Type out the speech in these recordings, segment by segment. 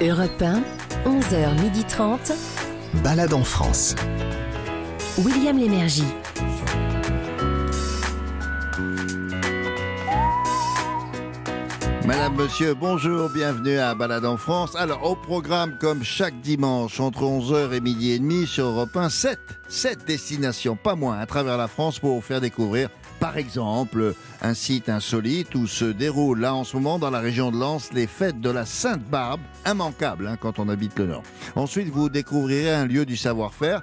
Europe 1, 11h30. Balade en France. William Lémergie. Madame, monsieur, bonjour, bienvenue à Balade en France. Alors, au programme, comme chaque dimanche, entre 11h et midi et demi sur Europe 1, 7, 7 destinations, pas moins, à travers la France pour vous faire découvrir, par exemple, un site insolite où se déroulent là en ce moment dans la région de Lens les fêtes de la Sainte-Barbe, immanquable hein, quand on habite le Nord. Ensuite, vous découvrirez un lieu du savoir-faire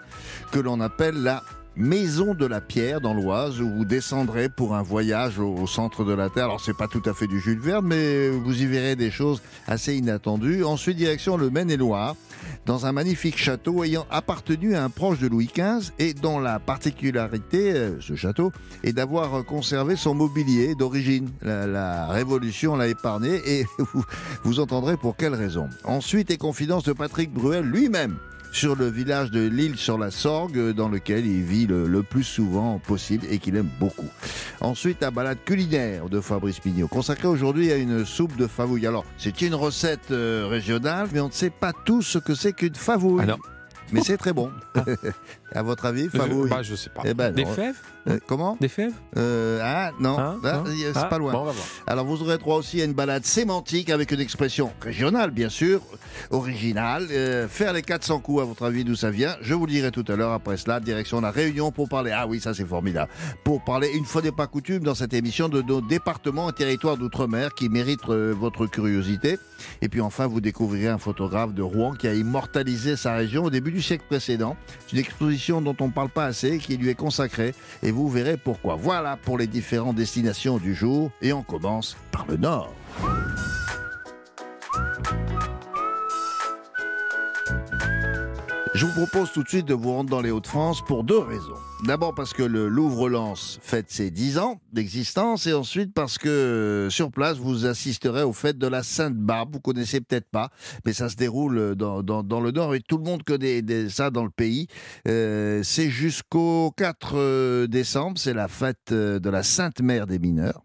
que l'on appelle la Maison de la Pierre dans l'Oise où vous descendrez pour un voyage au, centre de la Terre. Alors c'est pas tout à fait du Jules Verne, mais vous y verrez des choses assez inattendues. Ensuite direction le Maine-et-Loire dans un magnifique château ayant appartenu à un proche de Louis XV et dont la particularité, euh, ce château, est d'avoir conservé son mobilier d'origine. La, Révolution l'a épargné et vous, entendrez pour quelle raison. Ensuite, et confidence de Patrick Bruel lui-même sur le village de l'île sur la Sorgue dans lequel il vit le, le plus souvent possible et qu'il aime beaucoup. Ensuite, la balade culinaire de Fabrice Pignot, consacrée aujourd'hui à une soupe de favouille. Alors, c'est une recette euh, régionale, mais on ne sait pas tout ce que c'est qu'une favouille. Ah non. Mais c'est très bon. à votre avis, favouille Bah, je sais pas. Eh ben, Des non. fèves Euh, Comment Des fèves Euh, Ah, non, Hein Ah, Non c'est Ah, pas loin. Bon, on va voir. Alors vous aurez droit aussi à une balade sémantique avec une expression régionale, bien sûr, originale. Euh, faire les 400 coups, à votre avis, d'où ça vient Je vous le dirai tout à l'heure. Après cela, direction la Réunion pour parler. Ah oui, ça c'est formidable. Pour parler, une fois n'est pas coutume, dans cette émission de nos départements et territoires d'outre-mer qui méritent euh, votre curiosité. Et puis enfin, vous découvrirez un photographe de Rouen qui a immortalisé sa région au début du siècle précédent. C'est une exposition dont on ne parle pas assez, qui lui est consacrée. Et vous verrez pourquoi. Voilà pour les différentes destinations du jour. Et on commence par le nord. Je vous propose tout de suite de vous rendre dans les Hauts-de-France pour deux raisons. D'abord parce que le Louvre-Lens fête ses 10 ans d'existence et ensuite parce que euh, sur place vous assisterez aux fêtes de la Sainte-Barbe. Vous connaissez peut-être pas, mais ça se déroule dans, le Nord et tout le monde connaît ça dans le pays. Euh, c'est jusqu'au 4 euh, décembre, c'est la fête de la Sainte Mère des mineurs.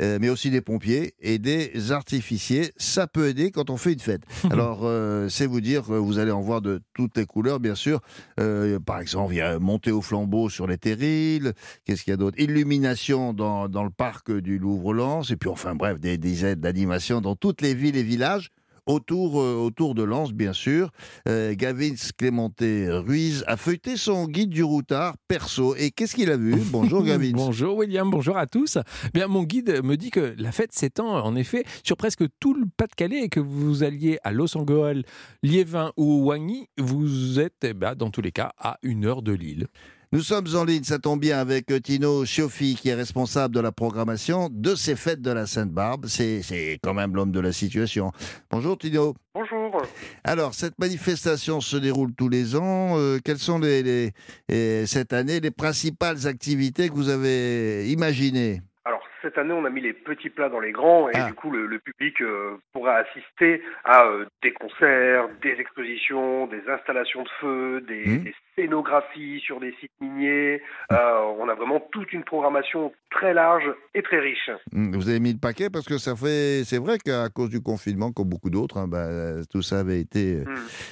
Euh, mais aussi des pompiers et des artificiers. Ça peut aider quand on fait une fête. Alors, euh, c'est vous dire que vous allez en voir de toutes les couleurs, bien sûr. Euh, par exemple, il y a monter au flambeau sur les terrils. Qu'est-ce qu'il y a d'autre? Illumination dans, dans le parc du Louvre-Lens. Et puis, enfin, bref, des dizaines d'animations dans toutes les villes et villages. Autour, euh, autour de Lens, bien sûr. Euh, Gavin Clémenté Ruiz a feuilleté son guide du routard perso. Et qu'est-ce qu'il a vu? Bonjour, Gavin. Bonjour William, bonjour à tous. Bien, mon guide me dit que la fête s'étend en effet sur presque tout le Pas-de-Calais et que vous alliez à Los Angeles, Liévin ou Wagny, vous êtes eh ben, dans tous les cas à une heure de Lille. Nous sommes en ligne, ça tombe bien, avec euh, Tino Chioffi, qui est responsable de la programmation de ces fêtes de la Sainte-Barbe. C'est c'est quand même l'homme de la situation. Bonjour Tino. Bonjour. Alors, cette manifestation se déroule tous les ans. Euh, quelles sont les, les- et cette année les principales activités que vous avez imaginées? Alors cette année, on a mis les petits plats dans les grands et Ah. du coup, le, le public euh, pourra assister à euh, des concerts, des expositions, des installations de feu, des, Mhm. des scénographies sur des sites miniers. Euh, on a vraiment toute une programmation très large et très riche. Hmm, Vous avez mis le paquet parce que ça fait. C'est vrai qu'à cause du confinement, comme beaucoup d'autres, hein, ben, tout ça avait été euh,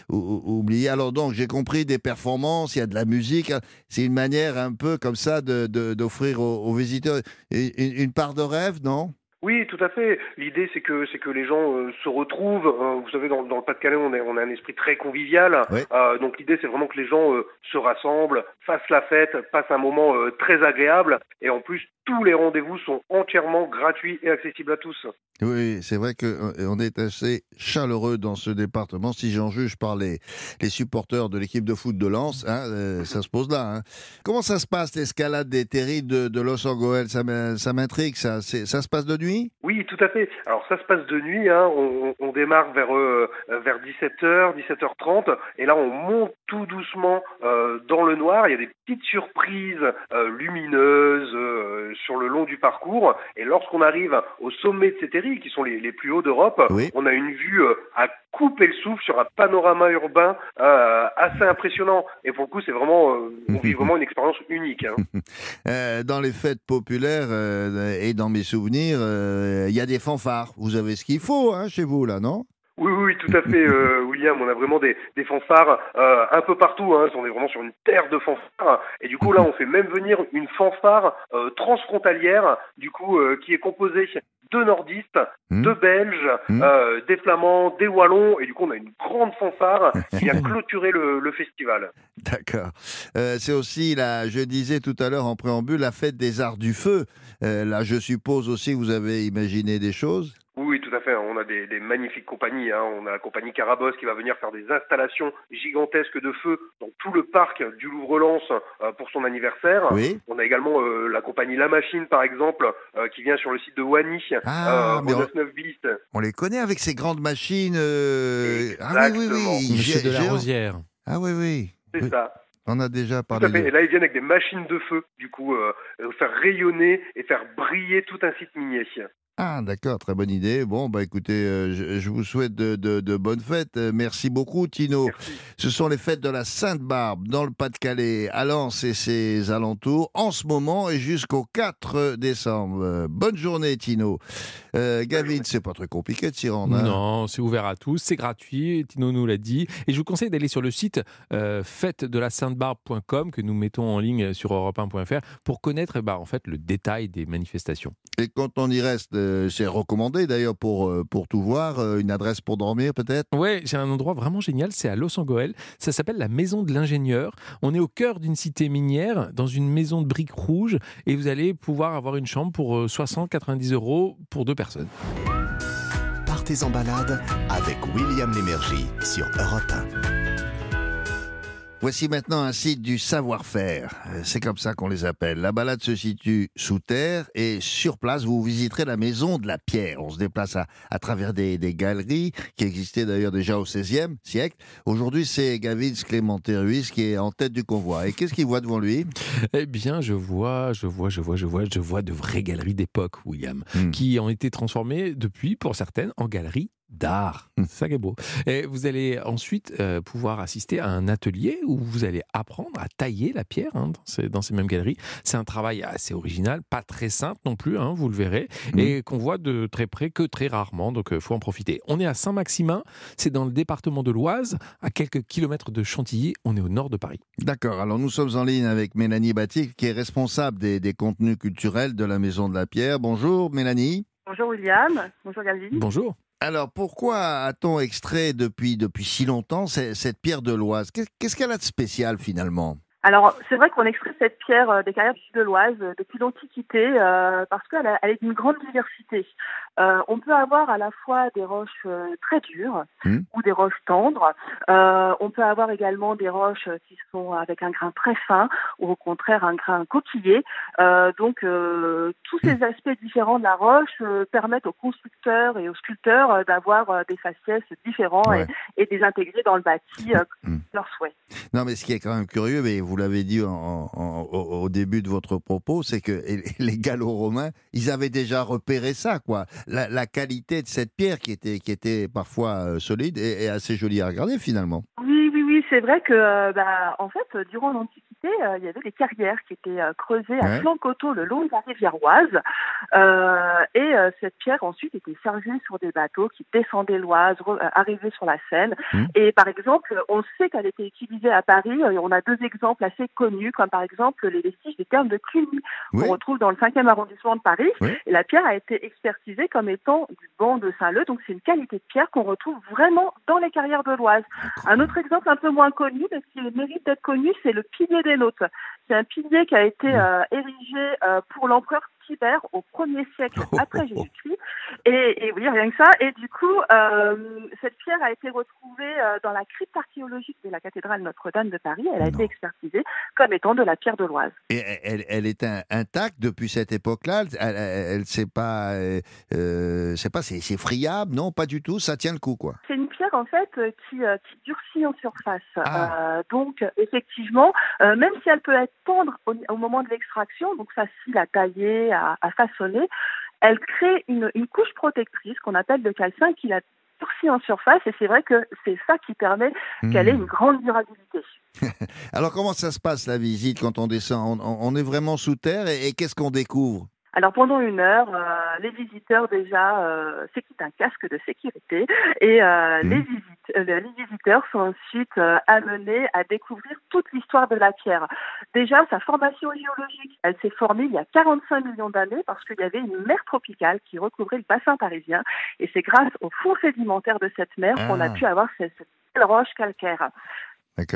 ou- oublié. Alors donc, j'ai compris des performances, il y a de la musique. hein. C'est une manière un peu comme ça de- de- d'offrir aux, aux visiteurs une, une part de rêve, non? Oui, tout à fait. L'idée, c'est que c'est que les gens euh, se retrouvent. Euh, vous savez, dans, dans le Pas-de-Calais, on, est, on a un esprit très convivial. Euh, donc l'idée, c'est vraiment que les gens euh, se rassemblent, fassent la fête, passent un moment très agréable. Et en plus, tous les rendez-vous sont entièrement gratuits et accessibles à tous. Oui, c'est vrai qu'on est assez chaleureux dans ce département. Si j'en juge par les, les supporters de l'équipe de foot de Lens, hein, ça se pose là. hein. Comment ça se passe, l'escalade des terrils de, de Los Angeles? Ça m'in- ça m'intrigue, ça. Ça se passe de nuit Oui, tout à fait. Alors ça se passe de nuit. Hein. On, on démarre vers euh, vers 17h, 17h30, et là on monte tout doucement euh, dans le noir. Il y a des petites surprises euh, lumineuses sur le long du parcours. Et lorsqu'on arrive au sommet de ces terrils, qui sont les, les plus hauts d'Europe, Oui. on a une vue à couper le souffle sur un panorama urbain euh, assez impressionnant. Et pour le coup, c'est vraiment, euh, vraiment une expérience unique. hein. Euh, Dans les fêtes populaires et dans mes souvenirs, il y a des fanfares. Vous avez ce qu'il faut hein, chez vous, là, non? Oui, oui, tout à fait, euh, William. On a vraiment des, des fanfares euh, un peu partout. Hein. On est vraiment sur une terre de fanfares. Et du coup, là, on fait même venir une fanfare euh, transfrontalière, du coup, qui est composée de nordistes, Hmm. de belges, Hmm. des flamands, des wallons. Et du coup, on a une grande fanfare qui vient clôturer le, le festival. D'accord. C'est aussi, là, je disais tout à l'heure en préambule, la fête des arts du feu. Là, je suppose aussi que vous avez imaginé des choses. À fait. On a des, des magnifiques compagnies. Hein. On a la compagnie Carabosse qui va venir faire des installations gigantesques de feu dans tout le parc du Louvre-Lens euh, pour son anniversaire. Oui. On a également euh, la compagnie La Machine, par exemple, euh, qui vient sur le site de Wany, Ah, euh, mais on- 99 bis. On les connaît avec ces grandes machines. euh, Ah oui, oui, Exactement. oui. Monsieur de la. Rosière. Ah oui, oui. C'est Oui. ça. On a déjà Tout parlé. à fait. de- Et là, ils viennent avec des machines de feu, du coup, euh, faire rayonner et faire briller tout un site minier. Ah, d'accord, très bonne idée. Bon, bah écoutez, euh, je, je vous souhaite de, de- de bonnes fêtes. Euh, Merci beaucoup, Tino. Merci. Ce sont les fêtes de la Sainte-Barbe dans le Pas-de-Calais, à Lens et ses alentours, en ce moment et jusqu'au 4 décembre. Euh, bonne journée, Tino. Euh, Gavin, c'est pas très compliqué de s'y rendre. hein Non, c'est ouvert à tous, c'est gratuit, Tino nous l'a dit. Et je vous conseille d'aller sur le site euh, fête-de-la-sainte-barbe.com que nous mettons en ligne sur europe1.fr pour connaître eh ben, en fait, le détail des manifestations. Et quand on y reste, c'est recommandé d'ailleurs pour, euh, pour tout voir, euh, une adresse pour dormir peut-être? Ouais, j'ai un endroit vraiment génial, c'est à Los Angeles. Ça s'appelle la Maison de l'Ingénieur. On est au cœur d'une cité minière, dans une maison de briques rouges, et vous allez pouvoir avoir une chambre pour euh, 60-90 euros pour deux personnes. Partez en balade avec William Lémergie sur Europe 1. Voici maintenant un site du savoir-faire. Euh, C'est comme ça qu'on les appelle. La balade se situe sous terre et sur place, vous visiterez la maison de la pierre. On se déplace à, à travers des, des galeries qui existaient d'ailleurs déjà au XVIe siècle. Aujourd'hui, c'est Gavin Clémenté Ruiz qui est en tête du convoi. Et qu'est-ce qu'il voit devant lui? Eh bien, je vois, je vois, je vois, je vois, je vois de vraies galeries d'époque, William, Hmm. qui ont été transformées depuis, pour certaines, en galeries d'art. Hmm. C'est ça qui est beau. Et vous allez ensuite euh, pouvoir assister à un atelier où vous allez apprendre à tailler la pierre hein, dans, ces, dans ces mêmes galeries. C'est un travail assez original, pas très simple non plus, hein, vous le verrez, Hmm. et qu'on voit de très près que très rarement, donc il faut en profiter. On est à Saint-Maximin, c'est dans le département de l'Oise, à quelques kilomètres de Chantilly, on est au nord de Paris. D'accord. Alors nous sommes en ligne avec Mélanie Batic, qui est responsable des, des contenus culturels de la Maison de la Pierre. Bonjour Mélanie. Bonjour William, bonjour Galvin. Bonjour. Alors pourquoi a-t-on extrait depuis, depuis si longtemps ce- cette pierre de l'Oise? Qu'est- Qu'est-ce qu'elle a de spécial finalement? Alors c'est vrai qu'on extrait cette pierre euh, des carrières de l'Oise euh, depuis l'Antiquité euh, parce qu'elle elle est d'une grande diversité. Euh, on peut avoir à la fois des roches euh, très dures Hmm. ou des roches tendres. Euh, on peut avoir également des roches qui sont avec un grain très fin ou au contraire un grain coquillé. Euh, donc euh, tous ces aspects différents de la roche permettent aux constructeurs et aux sculpteurs d'avoir des faciès différents Ouais. et, et de les intégrer dans le bâti euh, Hmm. leur souhait. Non, mais ce qui est quand même curieux, mais vous l'avez dit au, début de votre propos, c'est que les Gallo-Romains, ils avaient déjà repéré ça, quoi. La, qualité de cette pierre qui était, qui était parfois euh, solide et, assez jolie à regarder finalement. Oui, oui, oui, c'est vrai que, euh, bah, en fait, durant l'Antiquité, euh, il y avait des carrières qui étaient euh, creusées à Ouais. flanc coteau le long de la rivière Oise, euh, et euh, cette pierre ensuite était chargée sur des bateaux qui descendaient l'Oise, euh, arrivaient sur la Seine. Mhm. Et par exemple, on sait qu'elle était utilisée à Paris. euh, Et on a deux exemples assez connus, comme par exemple les vestiges des termes de Cluny Oui. qu'on retrouve dans le 5e arrondissement de Paris. Oui. Et la pierre a été expertisée comme étant du banc de Saint-Leu, donc c'est une qualité de pierre qu'on retrouve vraiment dans les carrières de l'Oise. Un autre exemple un peu moins connu, mais qui mérite d'être connu, c'est le pilier des C'est un pilier qui a été euh, érigé euh, pour l'empereur Tibère au 1er siècle après Jésus-Christ. Et, et oui, rien que ça. Et du coup, euh, cette pierre a été retrouvée euh, dans la crypte archéologique de la cathédrale Notre-Dame de Paris. Elle a Non. été expertisée comme étant de la pierre de l'Oise. Et elle, elle est in- intacte depuis cette époque-là. Elle, elle, sait pas, euh, euh, c'est pas, c'est c'est friable, non, pas du tout. Ça tient le coup, quoi. C'est une pierre en fait qui, qui durcit en surface. Ah. Euh, donc effectivement, même si elle peut être tendre au, au moment de l'extraction, donc facile à tailler, à, à façonner, elle crée une, une couche protectrice qu'on appelle le calcin qui la durcit en surface et c'est vrai que c'est ça qui permet qu'elle ait Hmm. une grande durabilité. Alors comment ça se passe la visite quand on descend? On, on- on est vraiment sous terre et, et qu'est-ce qu'on découvre? Alors pendant une heure, euh, les visiteurs déjà euh, s'équipent un casque de sécurité et euh, Mhm. les, euh, les visiteurs sont ensuite euh, amenés à découvrir toute l'histoire de la pierre. Déjà, sa formation géologique, elle s'est formée il y a 45 millions d'années parce qu'il y avait une mer tropicale qui recouvrait le bassin parisien et c'est grâce au fond sédimentaire de cette mer qu'on a Ah. pu avoir cette, cette belle roche calcaire.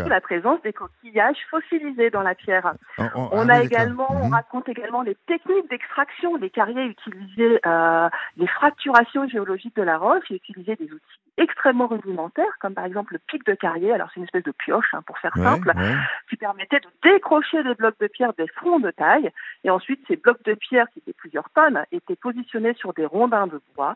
La présence des coquillages fossilisés dans la pierre. On, on- On ah a oui, également, on Mhm. raconte également les techniques d'extraction. Les carriers utilisaient euh, les fracturations géologiques de la roche et utilisaient des outils extrêmement rudimentaires, comme par exemple le pic de carrier. Alors c'est une espèce de pioche, hein, pour faire simple, ouais. qui permettait de décrocher des blocs de pierre des fronts de taille. Et ensuite, ces blocs de pierre, qui étaient plusieurs tonnes, étaient positionnés sur des rondins de bois.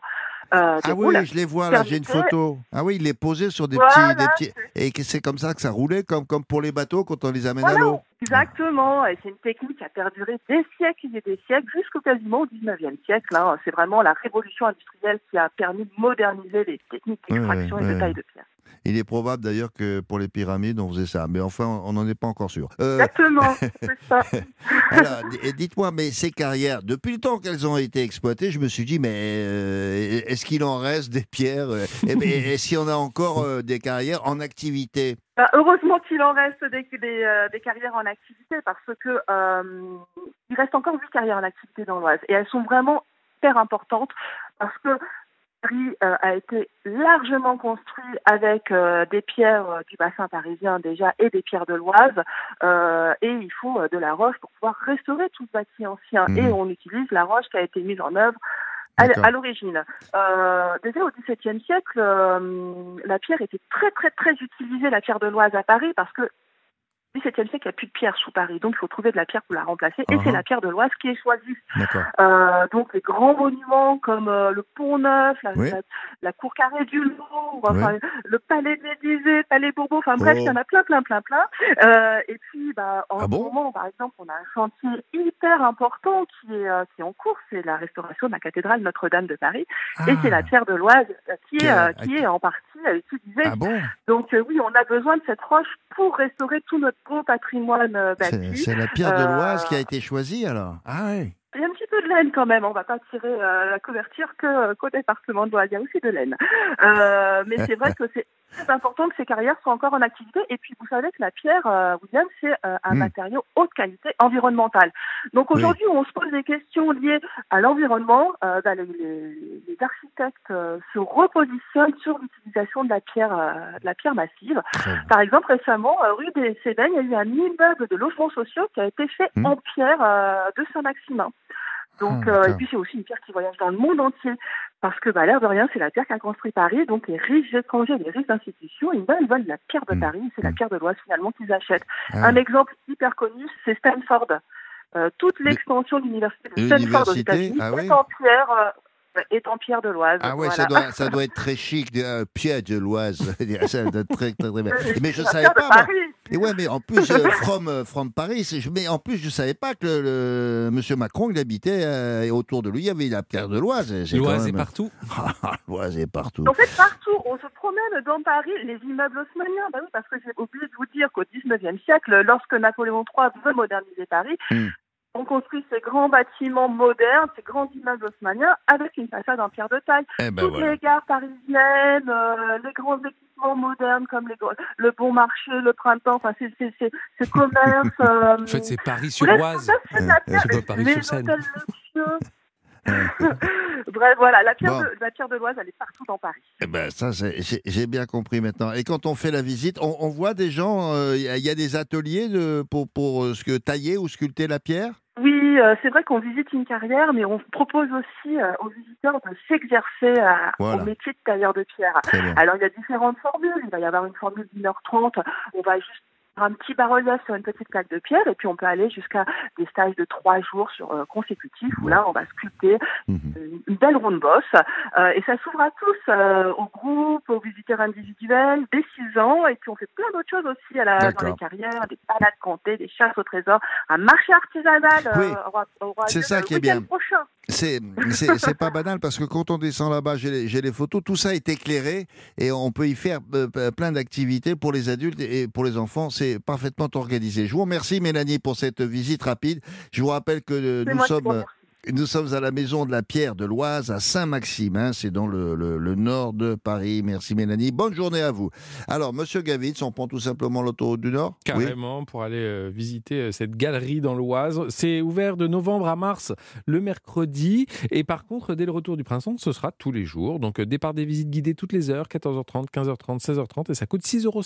euh, Ah roules. oui, je les vois là, j'ai une photo. Ah oui, il les posait sur des Voilà, petits, des petits. Et c'est comme ça que ça roulait, comme, comme pour les bateaux quand on les amène à l'eau. Exactement, et c'est une technique qui a perduré des siècles et des siècles, jusqu'au quasiment au 19e siècle. hein. C'est vraiment la révolution industrielle qui a permis de moderniser les techniques d'extraction Ouais, et de taille de pierre. Il est probable d'ailleurs que pour les pyramides, on faisait ça. Mais enfin, on n'en est pas encore sûr. Euh, Exactement, c'est ça. alors, dites-moi, mais ces carrières, depuis le temps qu'elles ont été exploitées, je me suis dit, mais euh, est-ce qu'il en reste des pierres euh, et, y en a encore euh, des carrières en activité? Bah, heureusement qu'il en reste des, des, des carrières en activité parce que il reste encore huit carrières en activité dans l'Oise et elles sont vraiment hyper importantes parce que Paris euh, a été largement construit avec euh, des pierres euh, du bassin parisien déjà et des pierres de l'Oise euh, et il faut de la roche pour pouvoir restaurer tout ce bâti ancien Mhm. et on utilise la roche qui a été mise en œuvre à l'origine. Euh, déjà au XVIIe siècle, euh, la pierre était très très très utilisée, la pierre de l'Oise à Paris, parce que au XVIIe siècle, il n'y a plus de pierre sous Paris, donc il faut trouver de la pierre pour la remplacer, et Uh-huh. c'est la pierre de l'Oise qui est choisie. Euh, donc les grands monuments comme euh, le Pont Neuf, la, Oui. la, la cour carrée du Louvre, enfin, le Palais de l'Élysée, le Palais Bourbon, enfin bref, Oh. il y en a plein, plein, plein, plein. Euh, et puis, bah, en Ah ce moment, par exemple, on a un chantier hyper important qui est, qui est en cours, c'est la restauration de la cathédrale Notre-Dame de Paris, et c'est la pierre de l'Oise qui, est, Ah. qui est en partie utilisée. Ah bon? Donc oui, on a besoin de cette roche pour restaurer tout notre beau patrimoine euh, C'est bâti. c'est la pierre de Euh, l'Oise qui a été choisie alors Ah oui. Il y a un petit peu de laine quand même. On va pas tirer euh, la couverture que euh, qu'au département de l'Oise. Il y a aussi de laine. Euh, mais c'est vrai que c'est très important que ces carrières soient encore en activité. Et puis vous savez que la pierre, euh, William, c'est euh, un Mm. matériau haute qualité environnementale. Donc aujourd'hui, on se pose des questions liées à l'environnement. Euh, bah, les, les- les architectes euh, se repositionnent sur l'utilisation de la pierre, euh, de la pierre massive. Par exemple, récemment, euh, rue des Cévennes, il y a eu un immeuble de logements sociaux qui a été fait Hmm. en pierre euh, de Saint-Maximin. Donc, Ah, euh, et puis c'est aussi une pierre qui voyage dans le monde entier. Parce que, bah, l'air de rien, c'est la pierre qui a construit Paris. Donc, les riches étrangers, les riches institutions, ils veulent, ils veulent la pierre de Hmm. Paris. C'est la Hmm. pierre de l'Oise, finalement, qu'ils achètent. Ah, Un exemple hyper connu, c'est Stanford. Euh, toute l'extension de l'université de Stanford aux États-Unis ah oui. est en pierre. Euh, est en pierre de l'Oise. Ah ouais, Voilà. ça, doit, ça doit être très chic, de, euh, pierre de l'Oise. ça doit être très, très, très bien. Mais je savais pas. Paris. Et ouais, mais en plus, euh, from, euh, from Paris, mais en plus, je savais pas que le, le- Monsieur Macron, il habitait euh, et autour de lui, il y avait la pierre de l'Oise. L'Oise est partout. Ah, L'Oise est partout. En fait, partout, on se promène dans Paris, les immeubles haussmanniens. Bah oui, parce que j'ai oublié de vous dire qu'au 19e siècle, lorsque Napoléon III veut moderniser Paris, Hmm. On construit ces grands bâtiments modernes, ces grands immeubles haussmanniens avec une façade en pierre de taille. Eh ben Toutes voilà. les gares parisiennes, euh, les grands équipements modernes comme les, le bon marché, le printemps, enfin, ces, ces, ces, ces commerces. euh, En fait, c'est Paris sur bref, Oise. tout ça, c'est c'est pas Paris Bref, voilà, la pierre, Bon. de, la pierre de l'Oise, elle est partout dans Paris. Eh ben, ça, j'ai bien compris maintenant. Et quand on fait la visite, on, on voit des gens, euh, il y, a- il y a des ateliers de, pour, pour euh, ce que, tailler ou sculpter la pierre? Oui, euh, c'est vrai qu'on visite une carrière, mais on propose aussi euh, aux visiteurs de s'exercer euh, Voilà. au métier de tailleur de pierre. Alors, il y a différentes formules. Il va y avoir une formule d'une heure trente. On va juste un petit bas-relief sur une petite plaque de pierre, et puis on peut aller jusqu'à des stages de trois jours sur, euh, consécutifs, où là, on va sculpter Mhm. une, une belle ronde bosse. Euh, et ça s'ouvre à tous, euh, aux groupes, aux visiteurs individuels, dès 6 ans. Et puis on fait plein d'autres choses aussi à la, dans les carrières, des balades comptées, des chasses au trésor, un marché artisanal euh, Oui. aura- aura C'est ça qui est bien. prochain. C'est pas banal parce que quand on descend là-bas, j'ai les, j'ai les photos, tout ça est éclairé et on peut y faire euh, plein d'activités pour les adultes et pour les enfants. C'est parfaitement organisé. Je vous remercie Mélanie pour cette visite rapide. Je vous rappelle que euh, nous sommes remercie. Nous sommes à la maison de la Pierre de l'Oise à Saint-Maxime. hein, c'est dans le, le- le nord de Paris. Merci Mélanie. Bonne journée à vous. Alors, Monsieur Gavitz, on prend tout simplement l'autoroute du Nord? Oui. Carrément, pour aller euh, visiter euh, cette galerie dans l'Oise. C'est ouvert de novembre à mars le mercredi. Et par contre, dès le retour du printemps, ce sera tous les jours. Donc, euh, départ des visites guidées toutes les heures, 14h30, 15h30, 16h30. Et ça coûte 6,50 euros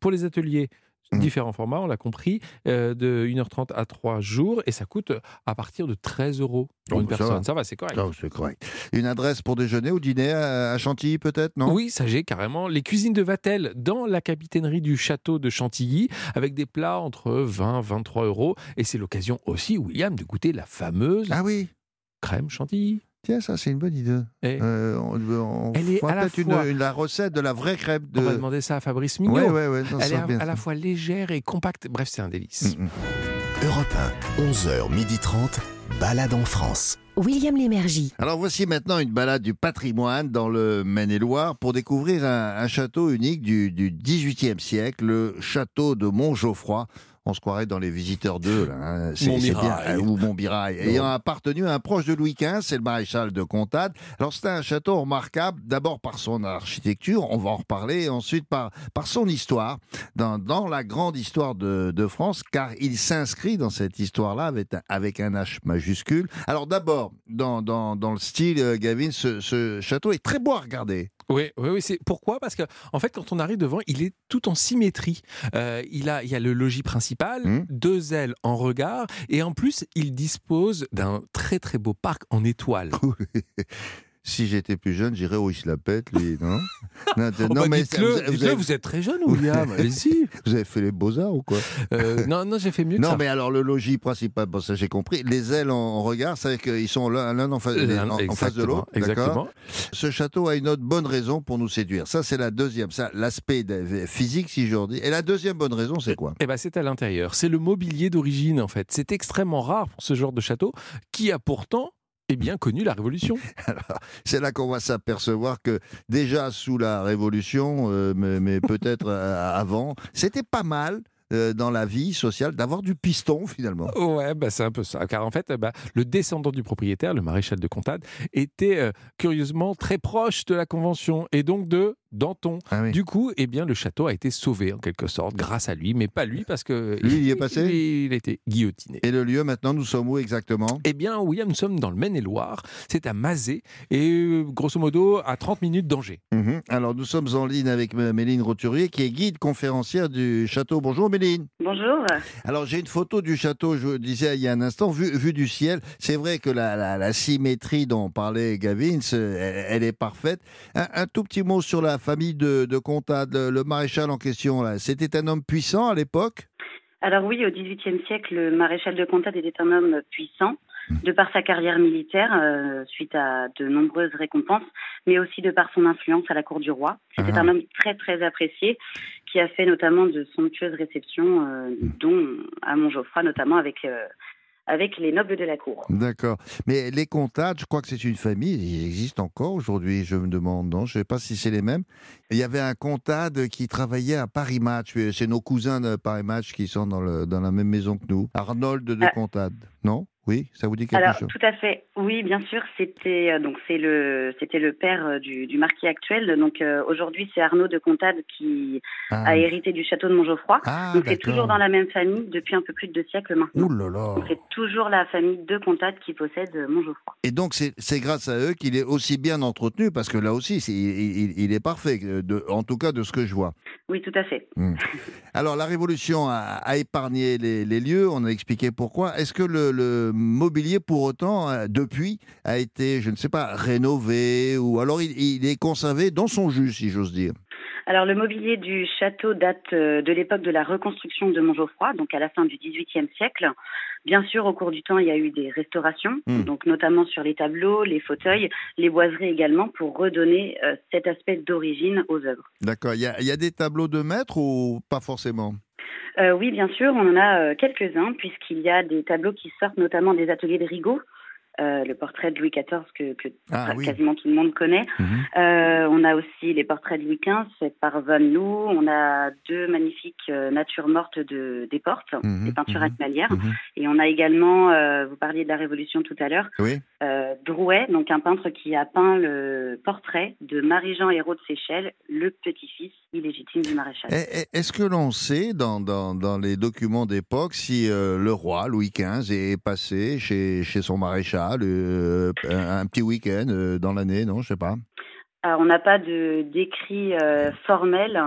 pour les ateliers. Mhm. Différents formats, on l'a compris, euh, de 1h30 à 3 jours, et ça coûte à partir de 13 euros pour Oh, une ça personne. va. Ça va, c'est correct. Oh, c'est correct. Une adresse pour déjeuner ou dîner à, à Chantilly, peut-être, non? Oui, ça j'ai carrément. Les cuisines de Vatel dans la capitainerie du château de Chantilly, avec des plats entre 20 23 euros. Et c'est l'occasion aussi, William, de goûter la fameuse Ah oui. crème Chantilly. Tiens, ça, c'est une bonne idée. Et Euh, on on Elle est à la peut-être une- la recette de la vraie crêpe de. On va demander ça à Fabrice Mignot. Ouais, ouais, ouais, non, Elle est à, bien, à ça. la fois légère et compacte. Bref, c'est un délice. Mm, mm. Europe 1, 11h30, balade en France. William Lémergie. Alors voici maintenant une balade du patrimoine dans le Maine-et-Loire pour découvrir un, un château unique du, du 18e siècle, le château de Montgeoffroy. On se croirait dans les visiteurs 2, là. hein. C'est- c'est bien, euh, ou Montmirail. Ayant appartenu à un proche de Louis XV, c'est le maréchal de Comtade. Alors c'est un château remarquable, d'abord par son architecture, on va en reparler, et ensuite par, par son histoire, dans, dans la grande histoire de, de France, car il s'inscrit dans cette histoire-là avec, un- avec un H majuscule. Alors d'abord, dans, dans, dans le style, euh, Gavin, ce, ce château est très beau à regarder. Oui, oui, oui. C'est pourquoi? Parce que en fait, quand on arrive devant, il est tout en symétrie. Euh, il a, il y a le logis principal, Mhm. deux ailes en regard, et en plus, il dispose d'un très très beau parc en étoiles. si j'étais plus jeune, j'irais où il se la pète, lui, non Non, Oh, bah, mais dites-le, vous, avez- êtes très jeune, William. Allez-y. vous avez fait les beaux-arts ou quoi Euh, non, non, j'ai fait mieux que Non, ça. mais alors le logis principal, bon, ça j'ai compris. Les ailes en, en regard, c'est qu'ils sont l'un en, face- en- en face de l'autre. Exactement. Ce château a une autre bonne raison pour nous séduire. Ça, c'est la deuxième. Ça, l'aspect physique, si je dis. Et la deuxième bonne raison, c'est quoi Eh ben, c'est à l'intérieur. C'est le mobilier d'origine, en fait. C'est extrêmement rare pour ce genre de château, qui a pourtant eh bien connu la Révolution. C'est là qu'on va s'apercevoir que déjà sous la Révolution, euh, mais, mais peut-être euh, avant, c'était pas mal. euh, dans la vie sociale d'avoir du piston finalement. Ouais, bah, c'est un peu ça. Car en fait, bah, le descendant du propriétaire, le maréchal de Comtade, était euh, curieusement très proche de la Convention et donc de Danton. Ah oui. Du coup, eh bien, le château a été sauvé en quelque sorte grâce à lui, mais pas lui parce que Lui, il y est passé il, il a été guillotiné. Et le lieu maintenant, nous sommes où exactement? Eh bien, William, nous sommes dans le Maine-et-Loire. C'est à Mazé et euh, grosso modo à 30 minutes d'Angers. Mhm. Alors nous sommes en ligne avec M- Méline Roturier qui est guide conférencière du château. Bonjour Méline. Bonjour. Alors j'ai une photo du château, je vous disais il y a un instant, vue vue du ciel. C'est vrai que la, la- la symétrie dont parlait Gavin, elle, elle est parfaite. Un, un tout petit mot sur la famille de, de Comtade, le, le maréchal en question. là. C'était un homme puissant à l'époque? Alors oui, au XVIIIe siècle, le maréchal de Comtade était un homme puissant, de par sa carrière militaire, euh, suite à de nombreuses récompenses, mais aussi de par son influence à la cour du roi. C'était Ah. un homme très très apprécié, qui a fait notamment de somptueuses réceptions, euh, dont à Montgeoffroy, notamment avec euh, avec les nobles de la cour. D'accord. Mais les Comtades, je crois que c'est une famille, ils existent encore aujourd'hui, je me demande, non? Je ne sais pas si c'est les mêmes. Il y avait un Comtade qui travaillait à Paris Match, c'est nos cousins de Paris Match qui sont dans, le, dans la même maison que nous. Arnold de Ah. Comtade, non? Oui, ça vous dit quelque Alors chose? tout à fait, oui, bien sûr, c'était euh, donc c'est le c'était le père euh, du, du marquis actuel. Donc euh, aujourd'hui, c'est Arnaud de Comtade qui Ah, a hérité du château de Montgeoffroy. Ah, Donc c'est toujours dans la même famille depuis un peu plus de deux siècles maintenant. Ouh là là Donc, C'est toujours la famille de Comtade qui possède Montgeoffroy. Et donc, c'est c'est grâce à eux qu'il est aussi bien entretenu, parce que là aussi, c'est- il, il- il est parfait, de- en tout cas de ce que je vois. Oui, tout à fait. Alors, la Révolution a, a épargné les, les lieux, on a expliqué pourquoi. Est-ce que le, le mobilier, pour autant, euh, depuis, a été, je ne sais pas, rénové, ou alors il, il est conservé dans son jus, si j'ose dire Alors le mobilier du château date euh, de l'époque de la reconstruction de Montgeoffroy, donc à la fin du XVIIIe siècle. Bien sûr, au cours du temps, il y a eu des restaurations, Hmm. donc notamment sur les tableaux, les fauteuils, les boiseries également, pour redonner euh, cet aspect d'origine aux œuvres. D'accord. Il y y a des tableaux de maître ou pas forcément? Euh, oui, bien sûr, on en a euh, quelques-uns, puisqu'il y a des tableaux qui sortent notamment des ateliers de Rigaud, euh, le portrait de Louis XIV que, que Ah oui. quasiment tout le monde connaît. Mhm. On a aussi les portraits de Louis XV, par Van Loo. On a deux magnifiques natures mortes de, des portes, Mhm, des peintures mhm, animalières. Mhm. Et on a également, vous parliez de la Révolution tout à l'heure, Oui. Drouet, donc un peintre qui a peint le portrait de Marie-Jean Hérault de Seychelles, le petit-fils illégitime du maréchal. Est-ce que l'on sait dans, les documents d'époque si euh, le roi Louis XV est passé chez, son maréchal euh, un, un petit week-end euh, dans l'année Non, je sais pas. Alors, on n'a pas de d'écrit euh, formel,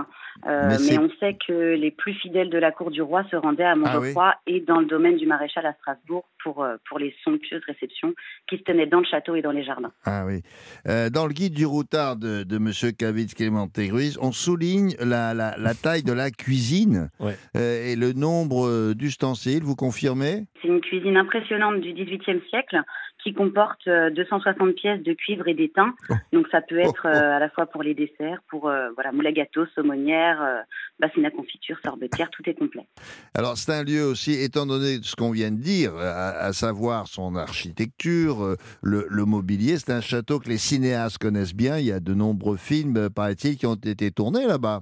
euh, Mais on sait que les plus fidèles de la cour du roi se rendaient à Ah oui. Montgeoffroy et dans le domaine du maréchal à Strasbourg pour, euh, pour les somptueuses réceptions qui se tenaient dans le château et dans les jardins. Ah oui. Euh, dans le guide du routard de, de M. Kavitz Clémenté Ruiz, on souligne la, la, la taille de la cuisine Ouais. euh, et le nombre euh, d'ustensiles. Vous confirmez? C'est une cuisine impressionnante du XVIIIe siècle qui comporte euh, 260 pièces de cuivre et d'étain. Oh. Donc ça peut être Oh, oh. euh, à la fois pour les desserts, pour euh, voilà, moule à gâteau, saumonière, euh, bassine à confiture, sorbetière, tout est complet. Alors, c'est un lieu aussi, étant donné ce qu'on vient de dire, à, à savoir son architecture, euh, le, le mobilier, c'est un château que les cinéastes connaissent bien. Il y a de nombreux films, euh, paraît-il, qui ont été tournés là-bas.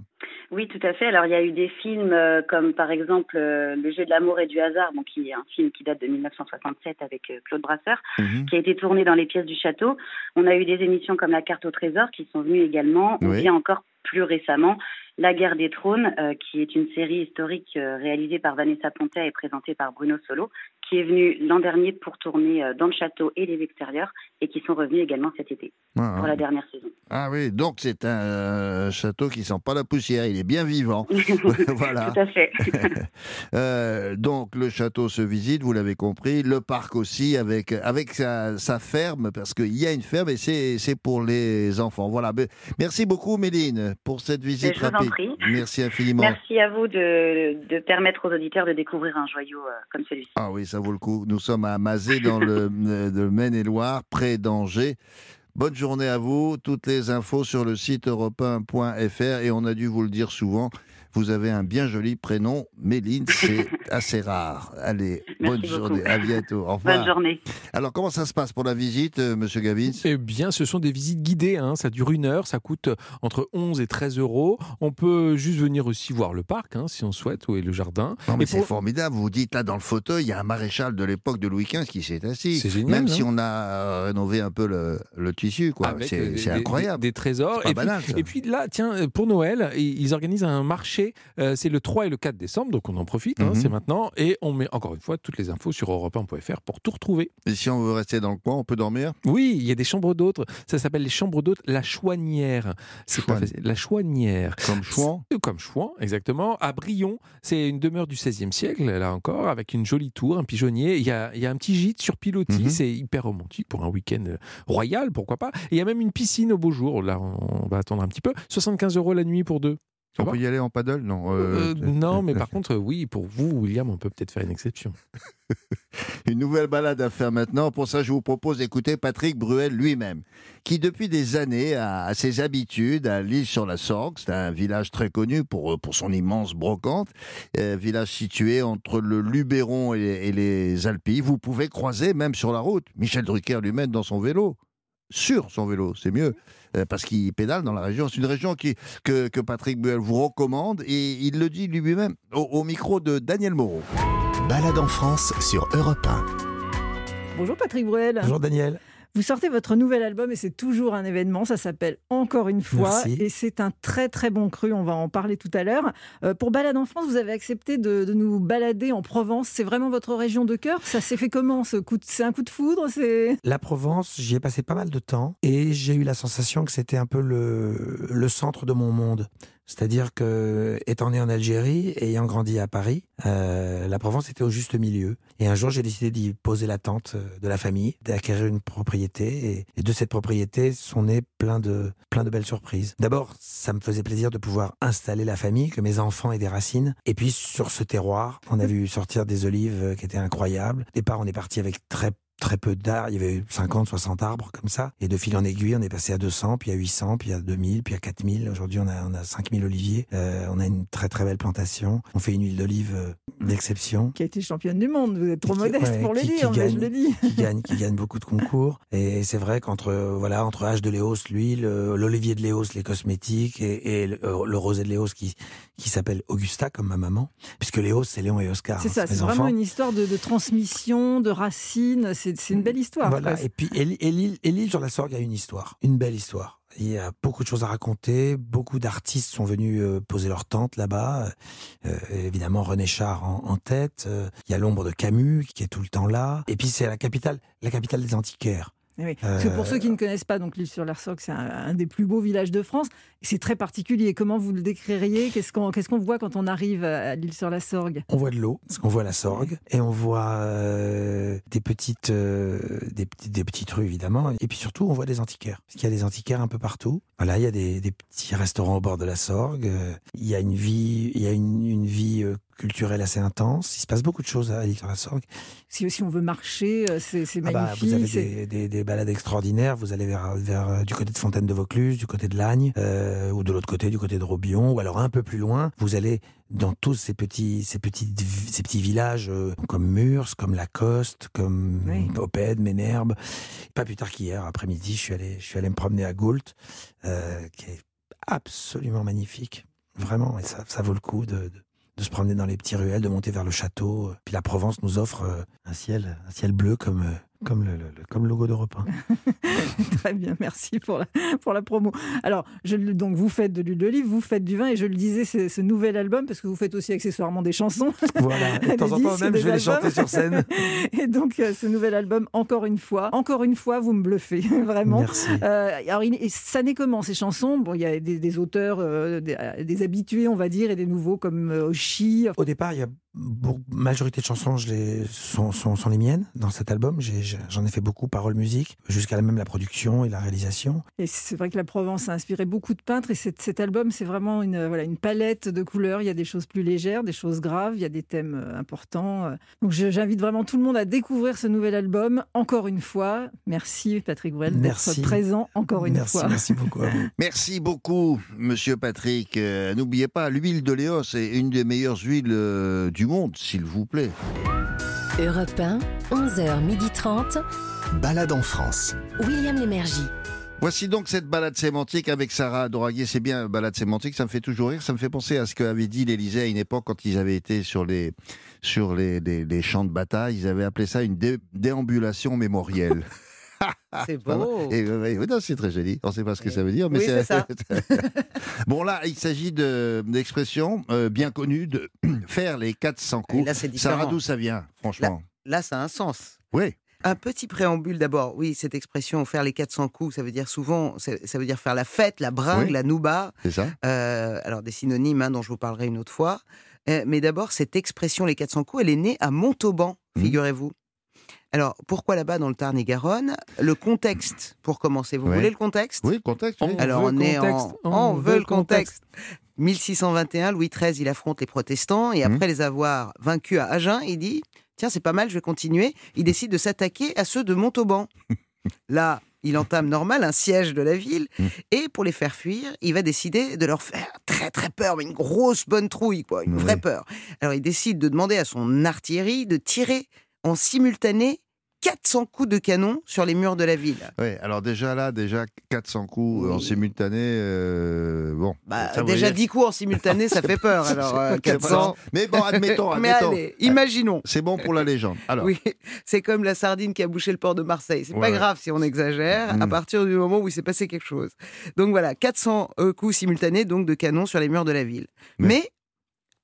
Oui, tout à fait. Alors, il y a eu des films euh, comme, par exemple, euh, Le jeu de l'amour et du hasard, bon, qui est un film qui date de 1967 avec euh, Claude Brasseur, Mhm. qui a été tourné dans les pièces du château. On a eu des émissions comme La carte au trésor qui sont venues également, ou bien encore plus récemment, La guerre des trônes, qui est une série historique réalisée par Vanessa Pontet et présentée par Bruno Solo, qui est venue l'an dernier pour tourner euh, dans le château et les extérieurs, et qui sont revenus également cet été, Ah, pour la dernière saison. ah oui, donc c'est un euh, château qui sent pas la poussière, il est bien vivant. voilà. Tout à fait. Euh, donc le château se visite, vous l'avez compris, le parc aussi avec avec sa, sa ferme parce qu'il y a une ferme et c'est pour les enfants. Voilà. Merci beaucoup Méline pour cette visite je vous en rapide. prie. Merci infiniment. Merci à vous de, de permettre aux auditeurs de découvrir un joyau comme celui-ci. Ah oui, ça vaut le coup. Nous sommes à Mazé dans le euh, Maine-et-Loire, près d'Angers. Bonne journée à vous. Toutes les infos sur le site europe1.fr et on a dû vous le dire souvent. Vous avez un bien joli prénom, Méline, c'est assez rare. Allez, bonne beaucoup. journée, à bientôt. Au revoir. Bonne journée. Alors, comment ça se passe pour la visite, euh, Monsieur Gavin Eh bien, ce sont des visites guidées. hein. Ça dure une heure. Ça coûte entre 11 et 13 euros. On peut juste venir aussi voir le parc, hein, si on souhaite, ou et le jardin. Non, mais c'est pour- formidable. Vous dites là dans le fauteuil, il y a un maréchal de l'époque de Louis XV qui s'est assis. C'est génial, Même si hein. on a euh, rénové un peu le, le tissu, quoi. C'est des- c'est des- incroyable. Des, des trésors. Pas et, banal, puis, ça. et puis là, tiens, euh, pour Noël, ils organisent un marché. Euh, c'est le 3 et le 4 décembre, donc on en profite, hein, Mhm. c'est maintenant. Et on met encore une fois toutes les infos sur europe1.fr pour tout retrouver. Et si on veut rester dans le coin, on peut dormir? Oui, il y a des chambres d'hôtes. Ça s'appelle les chambres d'hôtes La Chouanière. C'est. La Chouanière. Comme Chouan? C'est- Comme Chouan, exactement. À Brion, c'est une demeure du XVIe siècle, là encore, avec une jolie tour, un pigeonnier. Il y a, il y a un petit gîte sur pilotis, Mhm. c'est hyper romantique pour un week-end euh, royal, pourquoi pas. Et il y a même une piscine au beau jour. Là, on va attendre un petit peu. 75 euros la nuit pour deux. On peut y aller en paddle Non. Euh, euh, non, mais par contre, oui, pour vous, William, on peut peut-être faire une exception. Une nouvelle balade à faire maintenant. Pour ça, je vous propose d'écouter Patrick Bruel lui-même, qui depuis des années a, ses habitudes à l'île sur la Sorgue. C'est un village très connu pour, euh, pour son immense brocante. Euh, village situé entre le Luberon et, et les Alpilles. Vous pouvez croiser même sur la route Michel Drucker lui-même dans son vélo. Sur son vélo, c'est mieux, parce qu'il pédale dans la région. C'est une région qui, que, que Patrick Bruel vous recommande et il le dit lui-même au, au micro de Daniel Moreau. Balade en France sur Europe 1. Bonjour Patrick Bruel. Bonjour Daniel. Vous sortez votre nouvel album et c'est toujours un événement. Ça s'appelle Encore une fois. Merci. Et c'est un très très bon cru. On va en parler tout à l'heure. Euh, pour Balade en France, vous avez accepté de, de nous balader en Provence. C'est vraiment votre région de cœur Ça s'est fait comment ce C'est un coup de foudre C'est La Provence, j'y ai passé pas mal de temps et j'ai eu la sensation que c'était un peu le, le centre de mon monde. C'est-à-dire que, étant né en Algérie ayant grandi à Paris, euh, la Provence était au juste milieu. Et un jour, j'ai décidé d'y poser la tente euh, de la famille, d'acquérir une propriété. Et, et de cette propriété sont nées plein de, plein de belles surprises. D'abord, ça me faisait plaisir de pouvoir installer la famille, que mes enfants aient des racines. Et puis, sur ce terroir, on a vu sortir des olives euh, qui étaient incroyables. Au départ, on est parti avec très très peu d'arbres, il y avait 50, 60 arbres comme ça. Et de fil en aiguille, on est passé à 200, puis à 800, puis à 2000, puis à 4000. Aujourd'hui, on a, on a 5000 oliviers. Euh, on a une très très belle plantation. On fait une huile d'olive euh, d'exception. Qui a été championne du monde. Vous êtes trop Qui- modeste ouais, pour le qui- qui dire, mais gagne. je le dis. qui gagne, qui gagne beaucoup de concours. Et c'est vrai qu'entre euh, voilà entre H de Léos, l'huile, l'olivier de Léos, les cosmétiques, et, et le, le rosé de Léos qui qui s'appelle Augusta comme ma maman, puisque Léos c'est Léon et Oscar. C'est hein, ça, c'est enfants. vraiment une histoire de, de transmission, de racines. C'est une belle histoire. Voilà. Et puis et, l'île- et sur la Sorgue a une histoire, une belle histoire. Il y a beaucoup de choses à raconter. Beaucoup d'artistes sont venus euh, poser leur tente là-bas. Euh, évidemment, René Char en, en tête. Euh, il y a l'ombre de Camus qui est tout le temps là. Et puis c'est la capitale, la capitale des antiquaires. Eh oui. Parce que pour Euh, ceux qui ne connaissent pas, donc l'île sur l'Arsoc, c'est un, un des plus beaux villages de France. C'est très particulier. Comment vous le décririez? Qu'est-ce qu'on voit quand on arrive à, l'île sur la Sorgue? On voit de l'eau, parce qu'on voit la Sorgue, et on voit euh, des petites, euh, des, des petites rues évidemment, et puis surtout on voit des antiquaires, parce qu'il y a des antiquaires un peu partout. Voilà, il y a des, des petits restaurants au bord de la Sorgue. euh, Il y a une vie, il y a une, une vie culturelle assez intense. Il se passe beaucoup de choses à la Sorgue. si, si on veut marcher, euh, c'est Ah bah, magnifique. vous avez des, des, des balades extraordinaires. Vous allez vers, vers euh, du côté de Fontaine de Vaucluse, du côté de Lagne, euh, ou de l'autre côté, du côté de Robion, ou alors un peu plus loin. Vous allez dans tous ces petits, ces petits, ces petits villages euh, comme Murs, comme Lacoste, comme Oui. Opède, Ménherbe. Pas plus tard qu'hier après-midi, je suis allé, je suis allé me promener à Goult, euh, qui est absolument magnifique, vraiment. Et ça, ça vaut le coup de, de de se promener dans les petits ruelles, de monter vers le château. Puis la Provence nous offre euh, un ciel, un ciel bleu comme, euh, comme, le, comme le logo d'Europe 1. Très bien, merci pour la, pour la promo. Alors, je, donc vous faites de l'huile d'olive, vous faites du vin, et je le disais, c'est ce nouvel album, parce que vous faites aussi accessoirement des chansons. Voilà, de temps en temps même, je vais les chanter sur scène. Et donc, euh, ce nouvel album, encore une fois, encore une fois, vous me bluffez, vraiment. Merci. Euh, alors, il- et ça naît comment ces chansons? Bon, il y a des, des auteurs, euh, des, des habitués, on va dire, et des nouveaux comme Oshi. Au départ, il y a majorité de chansons je les, sont, sont, sont les miennes dans cet album. J'en ai, fait beaucoup, paroles, musique, jusqu'à même la production et la réalisation. Et c'est vrai que la Provence a inspiré beaucoup de peintres. Et cet, album, c'est vraiment une, voilà, une palette de couleurs. Il y a des choses plus légères, des choses graves, il y a des thèmes euh, importants. euh. Donc, j'invite vraiment tout le monde à découvrir ce nouvel album. Encore une fois, merci Patrick Bruel d'être présent encore une merci, fois. merci beaucoup à vous. Merci beaucoup, monsieur Patrick. Euh, N'oubliez pas, l'huile de Léos est une des meilleures huiles euh, du monde, s'il vous plaît. Europe 1, 11h30. Balade en France. William Lémergie. Voici donc cette balade sémantique avec Sarah Doraguet. C'est bien, balade sémantique, ça me fait toujours rire. Ça me fait penser à ce qu'avait dit l'Élysée à une époque quand ils avaient été sur les, sur les, les- les champs de bataille. Ils avaient appelé ça une dé- déambulation mémorielle. C'est beau. Et, euh, c'est très joli. On ne sait pas ce que ça veut dire, mais Oui, c'est ça. bon, là, il s'agit de- d'expressions euh, bien connues de faire les 400 Et coups. là, c'est différent. Sarah, d'où ça vient, franchement Là, ça a un sens. Oui. Un petit préambule d'abord. Oui, cette expression faire les 400 coups, ça veut dire souvent, ça veut dire faire la fête, la bringue, Oui. la nouba. C'est ça Euh, alors des synonymes hein, dont je vous parlerai une autre fois. Euh, mais d'abord, cette expression les 400 coups, elle est née à Montauban, Mhm. figurez-vous. Alors pourquoi là-bas dans le Tarn-et-Garonne? Le contexte, pour commencer. Vous Ouais. voulez le contexte? Oui, le contexte. oui. On Alors veut on le est contexte, en, on on veut veut le contexte. 1621, Louis XIII, il affronte les protestants et Mhm. après les avoir vaincus à Agen, il dit tiens c'est pas mal, je vais continuer. Il décide de s'attaquer à ceux de Montauban. Là, il entame normal un siège de la ville Mhm. et pour les faire fuir, il va décider de leur faire très très peur, mais une grosse bonne trouille quoi, une Ouais. vraie peur. Alors il décide de demander à son artillerie de tirer en simultané 400 coups de canon sur les murs de la ville. Oui, alors déjà là, déjà 400 coups euh, en simultané, euh, bon. Bah, déjà voyez, 10 coups en simultané, ça fait peur. Alors euh, c'est 400. pas- Mais bon, admettons, Mais admettons. allez, imaginons. C'est bon pour la légende. Alors, Oui, c'est comme la sardine qui a bouché le port de Marseille. C'est Ouais, pas ouais. grave si on exagère, à Mm. partir du moment où il s'est passé quelque chose. Donc voilà, 400 euh, coups simultanés donc de canon sur les murs de la ville. Mais- Mais,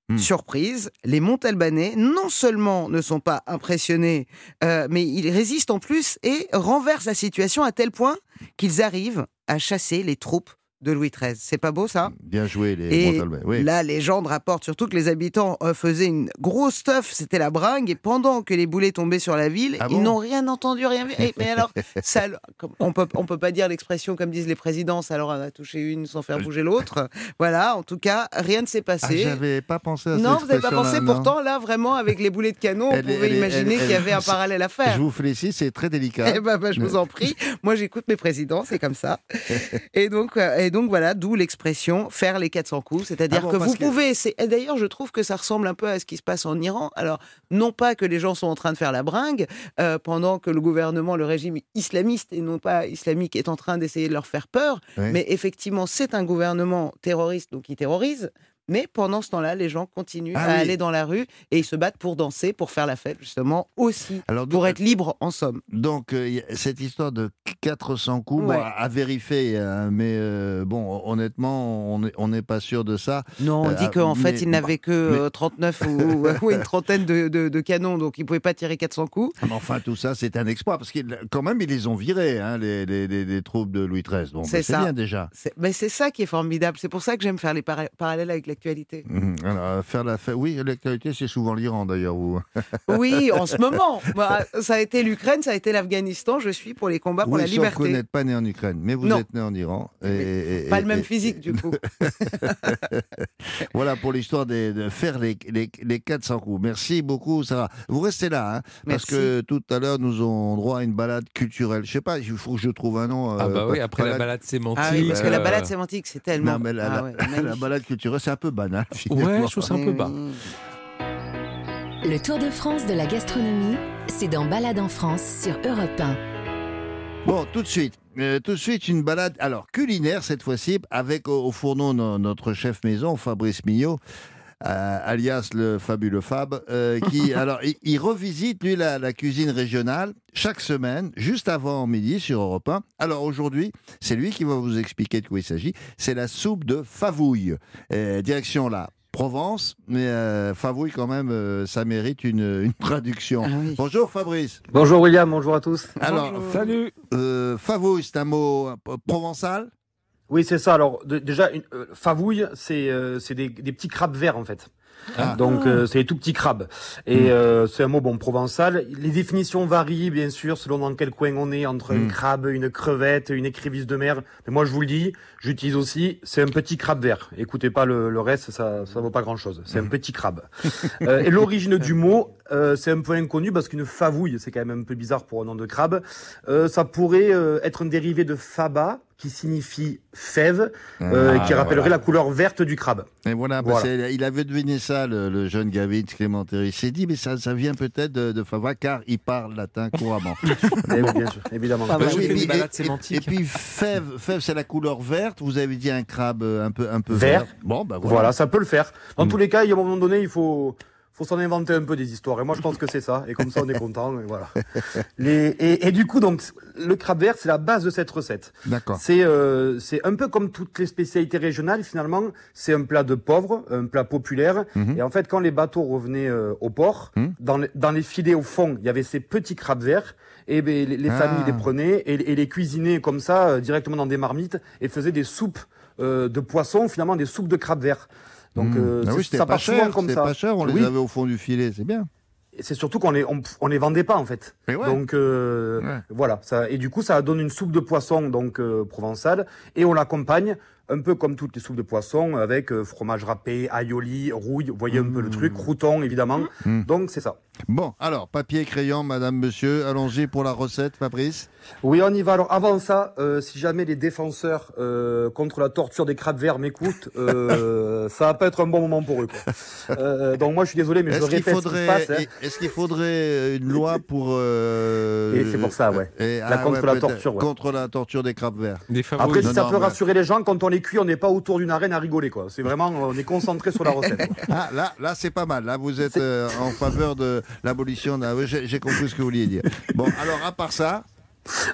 Mm. surprise, les Montalbanais non seulement ne sont pas impressionnés, euh, mais ils résistent en plus et renversent la situation à tel point qu'ils arrivent à chasser les troupes de Louis XIII. C'est pas beau ça? Bien joué les Et. Oui. la légende rapporte surtout que les habitants euh, faisaient une grosse stuff, c'était la bringue, et pendant que les boulets tombaient sur la ville, Ah ils bon? n'ont rien entendu, rien vu. Mais alors, ça, on peut, on peut pas dire l'expression comme disent les présidents, ça leur en a touché une sans faire bouger l'autre. Voilà, en tout cas, rien ne s'est Ah, passé. J'avais pas pensé à non, vous n'avez pas pensé. Pourtant, là, vraiment, avec les boulets de canon, on pouvait est- imaginer qu'il y avait un parallèle à faire. Je vous félicite, c'est très délicat. Eh ben, ben, je vous en prie. Moi, j'écoute mes présidents, c'est comme ça. Et donc, euh, et donc voilà, d'où l'expression faire les 400 coups. C'est-à-dire Ah bon, que vous que- pouvez. d'ailleurs, je trouve que ça ressemble un peu à ce qui se passe en Iran. Alors, non pas que les gens sont en train de faire la bringue, euh, pendant que le gouvernement, le régime islamiste et non pas islamique, est en train d'essayer de leur faire peur. Oui. Mais effectivement, c'est un gouvernement terroriste, donc qui terrorise. Mais pendant ce temps-là, les gens continuent Ah à oui. aller dans la rue et ils se battent pour danser, pour faire la fête, justement, aussi, Alors, pour être libres en somme. Donc, euh, cette histoire de 400 coups, Ouais. bon, à vérifier, hein, mais euh, bon, honnêtement, on n'est pas sûr de ça. Non, on Euh, dit qu'en fait, il n'avait que mais- euh, 39 ou, ou une trentaine de, de- de canons, donc il ne pouvait pas tirer 400 coups. Mais enfin, tout ça, c'est un exploit, parce que quand même, ils les ont virés, hein, les, les- les- les troupes de Louis XIII. Bon, C'est ben, bien déjà. Mais c'est ça qui est formidable. C'est pour ça que j'aime faire les para- parallèles avec l'actualité. Mhm. Alors, faire la fête. Oui, l'actualité, c'est souvent l'Iran d'ailleurs. où- Oui, en ce moment. Bah, ça a été l'Ukraine, ça a été l'Afghanistan. Je suis pour les combats pour oui, la sauf que vous liberté. n'êtes pas né en Ukraine, mais vous Non. êtes né en Iran. Et, et- Pas et- le même et- physique, du coup. Voilà pour l'histoire de, faire les, les, les 400 coups. Merci beaucoup, Sarah. Vous restez là, hein, parce que tout à l'heure, nous aurons droit à une balade culturelle. Je sais pas, il faut que je trouve un nom. Ah euh, bah oui, après la balade- sémantique. Ah oui, parce que la euh, balade sémantique, c'est tellement. Non, mais la, Ah ouais, la balade culturelle, c'est un peu banal. Ouais, finalement. je trouve ça un peu bas. Le Tour de France de la gastronomie, c'est dans Balade en France sur Europe 1. Bon, tout de suite. euh, tout de suite, une balade, alors culinaire cette fois-ci, avec au, au fourneau no- notre chef maison, Fabrice Mignot, alias le fabuleux Fab, euh, qui, alors, il, il revisite, lui, la, la cuisine régionale chaque semaine, juste avant midi sur Europe 1. Alors aujourd'hui, c'est lui qui va vous expliquer de quoi il s'agit. C'est la soupe de favouille. Euh, direction la Provence, mais euh, favouille quand même, euh, ça mérite une, une traduction. Ah oui. Bonjour Fabrice. Bonjour William, bonjour à tous. Alors, Salut euh, favouille, c'est un mot euh, provençal? Oui, c'est ça. Alors de- déjà, une, euh, favouille, c'est euh, c'est des, des petits crabes verts en fait. Ah. Donc euh, c'est des tout petits crabes. Et euh, c'est un mot bon provençal. Les définitions varient bien sûr selon dans quel coin on est entre Mm. un crabe, une crevette, une écrevisse de mer. Mais moi je vous le dis, j'utilise aussi, c'est un petit crabe vert. Écoutez pas le, le reste, ça ça vaut pas grand chose. C'est un petit crabe. Euh, et l'origine du mot, euh, c'est un peu inconnu parce qu'une favouille, c'est quand même un peu bizarre pour un nom de crabe. Euh, ça pourrait euh, être un dérivé de faba qui signifie fève, euh, Ah, qui rappellerait voilà. la couleur verte du crâbe. Et voilà, Voilà. c'est- il avait deviné ça, le, le jeune Gavin Clémentéry. Il s'est dit, mais ça, ça vient peut-être de, de Favre, car il parle latin couramment. Oui, bien sûr, évidemment. Ah bah, oui, et puis- et- puis fève, fève c'est la couleur verte. Vous avez dit un crabe euh, un peu, un peu Vert. vert. Bon, bah Voilà. voilà. ça peut le faire. Dans Mm. tous les cas, il y a un moment donné, il faut, faut s'en inventer un peu des histoires. Et moi, je pense que c'est ça. Et comme ça, on est content. Et voilà. Les, et, et du coup, donc, le crabe vert, c'est la base de cette recette. D'accord. C'est euh, c'est un peu comme toutes les spécialités régionales, finalement. C'est un plat de pauvres, un plat populaire. Mhm. Et en fait, quand les bateaux revenaient euh, au port, Mhm. dans, les, dans les filets au fond, il y avait ces petits crabes verts. Et ben, les, les Ah. familles les prenaient et, et les cuisinaient comme ça, euh, directement dans des marmites, et faisaient des soupes euh, de poissons, finalement des soupes de crabes verts. Donc Mmh. Ah oui, ça pas cher, comme c'était ça. pas cher, on les avait au fond du filet, c'est bien. Et c'est surtout qu'on les on, on les vendait pas en fait. Ouais. Donc euh, Ouais. voilà, ça et du coup ça donne une soupe de poisson donc euh, provençale et on l'accompagne un peu comme toutes les soupes de poisson avec euh, fromage râpé, aioli, rouille, vous voyez un peu le truc, crouton évidemment. Mmh. Donc c'est ça. Bon, alors, papier, crayon, madame, monsieur, allons-y pour la recette, Fabrice. Oui, on y va. Alors avant ça, euh, si jamais les défenseurs euh, contre la torture des crabes verts m'écoutent, euh, ça va pas être un bon moment pour eux. quoi. Euh, donc moi je suis désolé, mais je répète ce qui se faudrait, passe. hein. est-ce qu'il faudrait une loi pour... euh, Et c'est pour ça, ouais. et- La contre la torture, ouais. Contre la torture des crabes verts. Des. Après, Non, si ça non, peut rassurer les gens, quand on les cuit, on n'est pas autour d'une arène à rigoler, quoi. C'est vraiment, on est concentré sur la recette. quoi. Ah, là, là c'est pas mal. Là, vous êtes euh, en faveur de l'abolition. oui, J'ai compris ce que vous vouliez dire. Bon, alors, à part ça,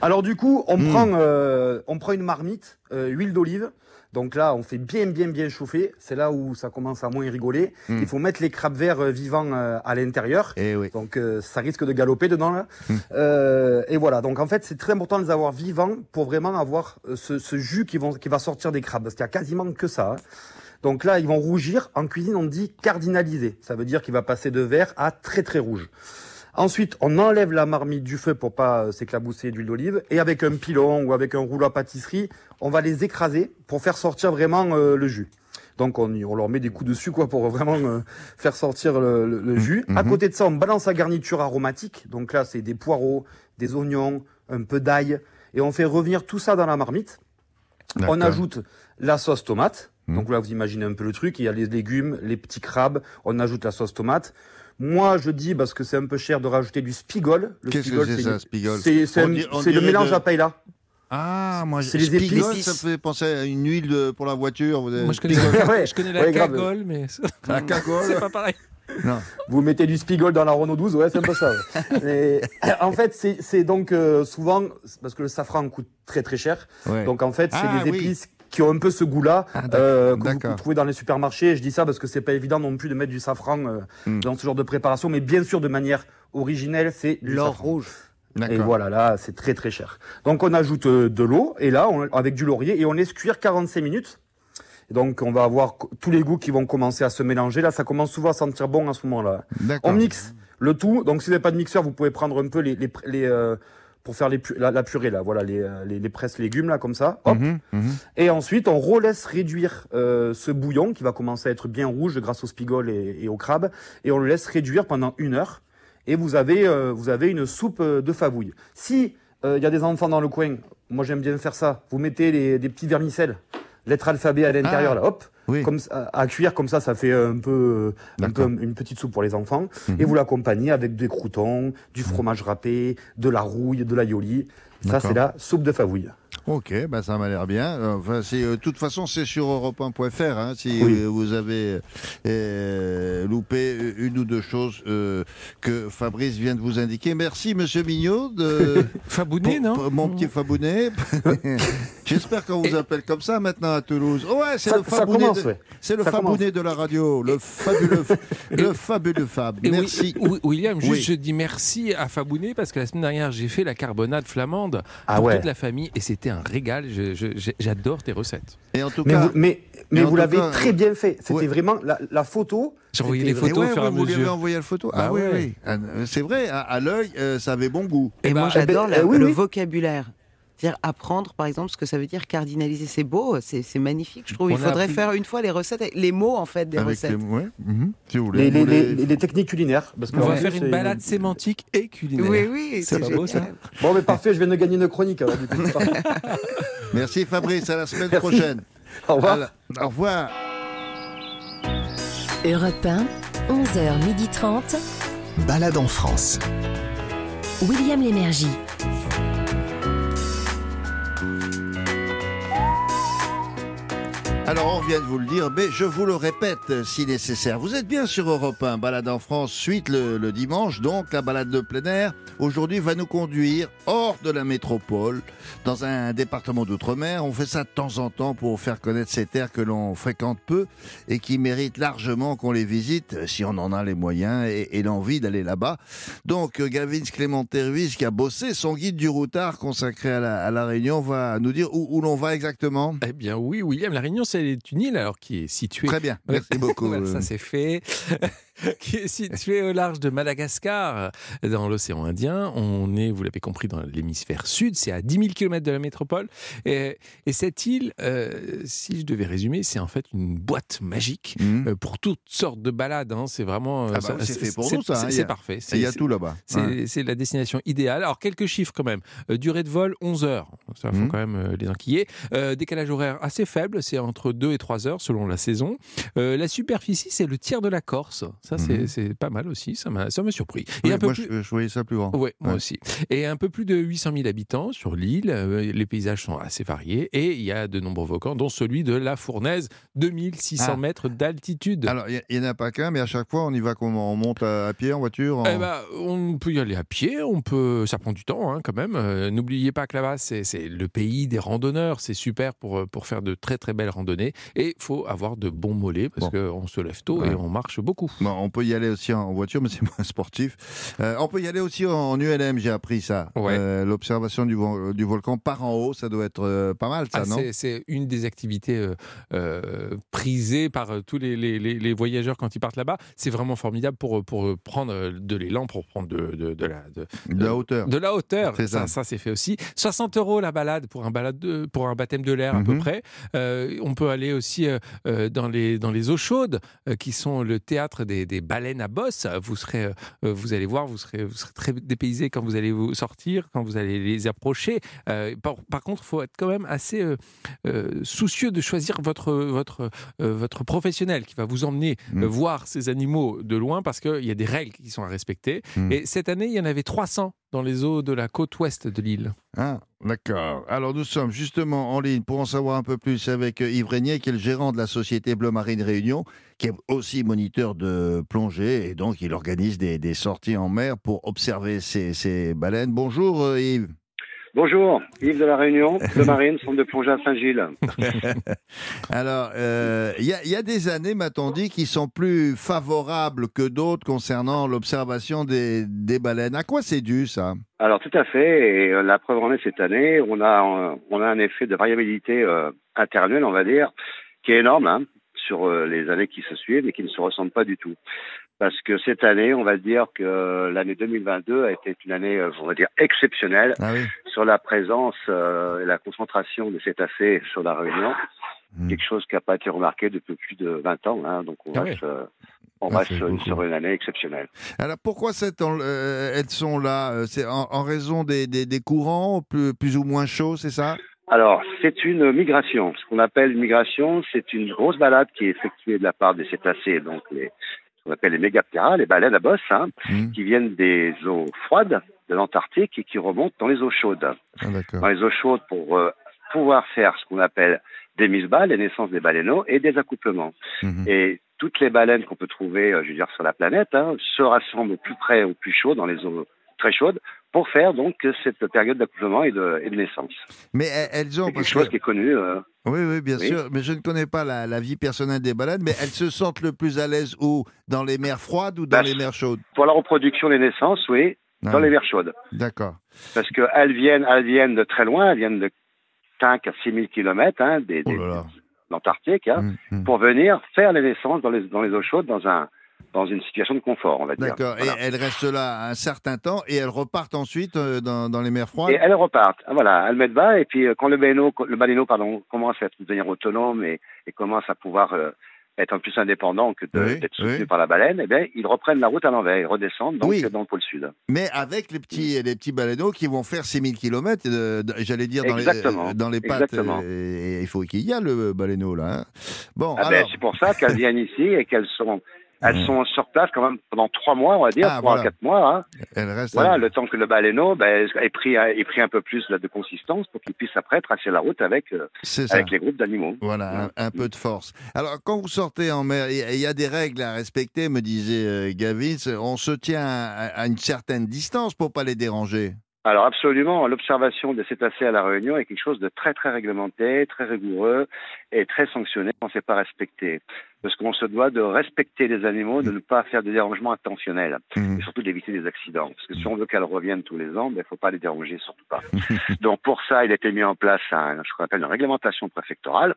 Alors du coup, on Mm. prend, euh, on prend une marmite, euh, huile d'olive. Donc là, on fait bien, bien, bien chauffer. C'est là où ça commence à moins rigoler. Mm. Il faut mettre les crabes verts euh, vivants à l'intérieur. Oui. Donc ça risque de galoper dedans là. Mm. Euh, et voilà. Donc en fait, c'est très important de les avoir vivants pour vraiment avoir ce, ce jus qui, vont, qui va sortir des crabes. Parce qu'il y a quasiment que ça. hein. Donc là, ils vont rougir. En cuisine, on dit cardinaliser. Ça veut dire qu'il va passer de vert à très très rouge. Ensuite, on enlève la marmite du feu pour pas euh, s'éclabousser d'huile d'olive. Et avec un pilon ou avec un rouleau à pâtisserie, on va les écraser pour faire sortir vraiment euh, le jus. Donc on, on leur met des coups dessus quoi pour vraiment euh, faire sortir le, le- le jus. À Mhm. côté de ça, on balance la garniture aromatique. Donc là, c'est des poireaux, des oignons, un peu d'ail. Et on fait revenir tout ça dans la marmite. On ajoute la sauce tomate. Mhm. Donc là, vous imaginez un peu le truc. Il y a les légumes, les petits crabes. On ajoute la sauce tomate. Moi, je dis, parce que c'est un peu cher, de rajouter du spigol. Le Qu'est-ce que spigol, c'est ça, une- spigol C'est le mélange de- à paella. Ah, moi, C'est les Spigol, épices. ça me fait penser à une huile de- pour la voiture. Vous avez- Moi, je connais, Ouais, je connais la ouais, cagole, mais La cagole. c'est pas pareil. Non. Vous mettez du spigol dans la Renault 12, ouais, c'est un peu ça. ouais. Mais, en fait, c'est donc euh, souvent, parce que le safran coûte très très cher. Ouais. Donc en fait, c'est Ah, des oui. Qui ont un peu ce goût-là Ah, euh, que vous trouver dans les supermarchés. Je dis ça parce que c'est pas évident non plus de mettre du safran euh, Mm. dans ce genre de préparation, mais bien sûr de manière originelle, c'est du L'or rouge. Et voilà, là, c'est très très cher. Donc on ajoute euh, de l'eau et là, on- avec du laurier et on laisse cuire 45 minutes. Et donc on va avoir tous les goûts qui vont commencer à se mélanger. Là, ça commence souvent à sentir bon à ce moment-là. D'accord. On mixe le tout. Donc, si vous n'avez pas de mixeur, vous pouvez prendre un peu les, les, les, euh, pour faire les, pu- la, la purée là. Voilà, les, euh, les, les presses légumes là, comme ça. Hop. Mhm, mhm. Et ensuite, on relaisse réduire euh, ce bouillon qui va commencer à être bien rouge grâce au spigol et, et au crabe. Et on le laisse réduire pendant une heure. Et vous avez, euh, vous avez une soupe de favouille. Si il y a des enfants dans le coin, moi j'aime bien faire ça. Vous mettez les, des petits vermicelles, lettres alphabet à l'intérieur Ah, là, hop. Oui. Comme à cuire comme ça, ça fait un peu, un peu une petite soupe pour les enfants. Mhm. Et vous l'accompagnez avec des croutons, du fromage râpé, de la rouille, de l'aïoli. Ça, c'est la soupe de favouille. Ok, bah ça m'a l'air bien. Enfin, c'est, euh, de toute façon, c'est sur europe1.fr. Hein, si Oui. euh, vous avez euh, loupé une ou deux choses euh, que Fabrice vient de vous indiquer. Merci, Monsieur Mignot. De... Fabounet, non Mon petit Fabounet. J'espère qu'on vous appelle comme ça maintenant à Toulouse. Ouais, c'est le Fabounet. commence, de... ouais. C'est le Fabounet de la radio, le fabuleux, le fabuleux Fab. Et oui, Merci. Wi- William, juste Oui. je dis merci à Fabounet parce que la semaine dernière j'ai fait la carbonade flamande Ah pour ouais. toute la famille et c'était un régal. Je- je- j'ai- J'adore tes recettes. Et en tout Mais cas, vous, mais, vous l'avez très bien fait. C'était ouais. vraiment la, la photo. J'ai envoyé les photos Ouais, au fur et à ouais, vous lui avez mesure. envoyé la photo. Bah ah oui, oui. Ah, euh, C'est vrai, à, à l'œil, euh, ça avait bon goût. Et Eh moi, ben, j'adore eh ben, euh, oui, le oui. vocabulaire. C'est-à-dire apprendre, par exemple, ce que ça veut dire cardinaliser. C'est beau, c'est magnifique. Je trouve. On Il faudrait appris- faire une fois les recettes, les mots en fait des Avec recettes. les- ouais, mhm, si vous voulez. Les, les, Vous voulez- les- les techniques culinaires. Parce que On va faire une balade sémantique et culinaire. Oui, oui, C'est pas beau ça Bon, mais parfait, je viens de gagner une chronique. alors, du coup. Merci Fabrice, à la semaine Merci. prochaine. Au revoir. Au revoir. Europe 1, 11h30. Balade en France. William Lémergie. Alors, on vient de vous le dire, mais je vous le répète si nécessaire. Vous êtes bien sur Europe 1, balade en France, suite le, dimanche, donc la balade de plein air. Aujourd'hui, va nous conduire hors de la métropole, dans un département d'outre-mer. On fait ça de temps en temps pour faire connaître ces terres que l'on fréquente peu et qui méritent largement qu'on les visite, si on en a les moyens et, l'envie d'aller là-bas. Donc, Gavin Clémenté Ruiz, qui a bossé son guide du routard consacré à la, à la Réunion, va nous dire où, où l'on va exactement? Eh bien oui, William, la Réunion c'est une île alors qui est située Très bien, merci beaucoup. Voilà, ça c'est fait. qui est situé au large de Madagascar, dans l'océan Indien. On est, vous l'avez compris, dans l'hémisphère sud. C'est à 10 000 km de la métropole. Et, et cette île, euh, si je devais résumer, c'est en fait une boîte magique Mhm. euh, pour toutes sortes de balades. hein. C'est vraiment. euh, Ah bah oui, c'est fait pour nous, ça, hein. C'est parfait. Il y a tout là-bas. c'est Ouais. la destination idéale. Alors, quelques chiffres quand même. Euh, durée de vol, 11 heures. Ça, faut Mhm. quand même euh, les enquiller. Euh, décalage horaire assez faible, c'est entre 2 et 3 heures selon la saison. Euh, la superficie, c'est le tiers de la Corse. Ça, c'est Mhm. c'est pas mal aussi. Ça m'a surpris. Oui, Et un peu moi, plus... je, je voyais ça plus grand. Ouais, moi Ouais. aussi. Et un peu plus de 800 000 habitants sur l'île. Euh, les paysages sont assez variés et il y a de nombreux volcans, dont celui de la Fournaise, 2600 Ah. mètres d'altitude. Alors, il n'y en a pas qu'un, mais à chaque fois, on y va comment? On monte à, à pied, en voiture en- Eh ben, on peut y aller à pied, on peut, ça prend du temps hein, quand même. Euh, N'oubliez pas que là-bas, c'est le pays des randonneurs. C'est super pour, euh, pour faire de très très belles randonnées. randonnée. Et il faut avoir de bons mollets parce qu'on se lève tôt et on marche beaucoup. Bon, on peut y aller aussi en voiture, mais c'est moins sportif. Euh, on peut y aller aussi en ULM, j'ai appris ça. Ouais. Euh, L'observation du, vol- du volcan par en haut, ça doit être euh, pas mal, ça, Ah, non c'est- une des activités prisées par tous les, les- les- les voyageurs quand ils partent là-bas. C'est vraiment formidable pour, pour prendre de l'élan, pour prendre de, de- de la, de, De la hauteur. de la hauteur. Ça, ça. ça c'est fait aussi. 60 euros la balade pour un, balade de- pour un baptême de l'air à peu Mhm. près. On peut aller aussi dans, les, dans les eaux chaudes qui sont le théâtre des, des baleines à bosse. Vous, serez, euh, euh, vous allez voir, vous serez, vous serez très dépaysé quand vous allez vous sortir, quand vous allez les approcher. Euh, par, par contre, il faut être quand même assez soucieux de choisir votre, votre, votre professionnel qui va vous emmener Mm. voir ces animaux de loin parce qu'il y a des règles qui sont à respecter. Mm. Et cette année, il y en avait 300 dans les eaux de la côte ouest de l'île. Ah, d'accord. Alors nous sommes justement en ligne pour en savoir un peu plus avec euh, Yves Régnier, qui est le gérant de la société Bleu Marine Réunion, qui est aussi moniteur de plongée et donc il organise des, sorties en mer pour observer ces, ces baleines. Bonjour euh, Yves. Bonjour, Yves de la Réunion, de Marine, centre de plongée à Saint-Gilles. Alors, euh, il y, a- il y a des années, m'a-t-on dit, qui sont plus favorables que d'autres concernant l'observation des, des baleines. À quoi c'est dû ça? Alors tout à fait, et euh, la preuve en est cette année, on a, euh, on a un effet de variabilité euh, interannuelle, on va dire, qui est énorme hein, sur euh, les années qui se suivent et qui ne se ressemblent pas du tout. Parce que cette année, on va dire que l'année 2022 a été une année, euh, on va dire, exceptionnelle Ah oui sur la présence euh, et la concentration de cétacés sur la Réunion. Hmm. Quelque chose qui n'a pas été remarqué depuis plus de 20 ans. Hein, donc on Ah reste, euh, on Ah, reste sur une année exceptionnelle. Alors pourquoi cette, euh, elles sont là C'est en, en raison des, des- des courants plus, plus ou moins chauds, c'est ça? Alors, c'est une migration. Ce qu'on appelle une migration, c'est une grosse balade qui est effectuée de la part des cétacés, donc les, qu'on appelle les mégaptéras, les baleines à bosse, hein, Hmm. qui viennent des eaux froides de l'Antarctique et qui remontent dans les eaux chaudes. Ah. Dans les eaux chaudes pour euh, pouvoir faire ce qu'on appelle des mises-balles, les naissances des baleineaux et des accouplements. Mhm. Et toutes les baleines qu'on peut trouver, euh, je veux dire, sur la planète, hein, se rassemblent au plus près, au plus chaud, dans les eaux très chaudes, pour faire donc cette période d'accouplement et de, et de naissance. Mais elles, ont... C'est quelque parce chose que- qui est connu. euh, Oui, oui, bien Oui. sûr. Mais je ne connais pas la, la vie personnelle des baleines, mais elles se sentent le plus à l'aise où Dans les mers froides ou dans Bah, les mers chaudes? Pour la reproduction des naissances, oui, Ah. dans les mers chaudes. D'accord. Parce qu'elles viennent, elles viennent de très loin, elles viennent de 5 à 6 000 kilomètres hein, des, Oh des- là. l'Antarctique, hein, Hum, hum. pour venir faire les naissances dans les, dans les eaux chaudes dans, un, dans une situation de confort, on va dire. D'accord. Voilà. Et elles restent là un certain temps et elles repartent ensuite euh, dans, dans les mers froides Et elles repartent. Ah, Voilà, elles mettent bas et puis euh, quand le baleineau, le baleineau pardon, commence à devenir autonome et, et commence à pouvoir euh, être plus indépendant que Oui, d'être soutenu oui. par la baleine, eh bien, ils reprennent la route à l'envers, ils redescendent donc Oui. dans le pôle sud. Mais avec les petits, les petits baleineaux qui vont faire 6000 km, j'allais dire dans Exactement. les, dans les pattes. Exactement. euh, et il faut qu'il y a le baleineau là. hein. Bon, Ah ben, alors. c'est pour ça qu'elles viennent ici et qu'elles sont, elles Ouais. sont sur place quand même pendant trois mois, on va dire, Ah, trois voilà. à quatre mois. hein. Elles restent Voilà, à- le temps que le baleineau ben, ait, pris, ait pris un peu plus là, de consistance pour qu'il puisse après tracer la route avec, euh, avec les groupes d'animaux. Voilà, un, un peu de force. Alors, quand vous sortez en mer, il y a- il y, a des règles à respecter, me disait euh. On se tient à, à une certaine distance pour pas les déranger. Alors absolument, l'observation des cétacés à la Réunion est quelque chose de très très réglementé, très rigoureux et très sanctionné quand c'est pas respecté. Parce qu'on se doit de respecter les animaux, de ne pas faire des dérangements intentionnels Mhm. et surtout d'éviter des accidents. Parce que si on veut qu'elles reviennent tous les ans, il ne faut pas les déranger, surtout pas. Donc pour ça, il a été mis en place un, ce qu'on appelle une réglementation préfectorale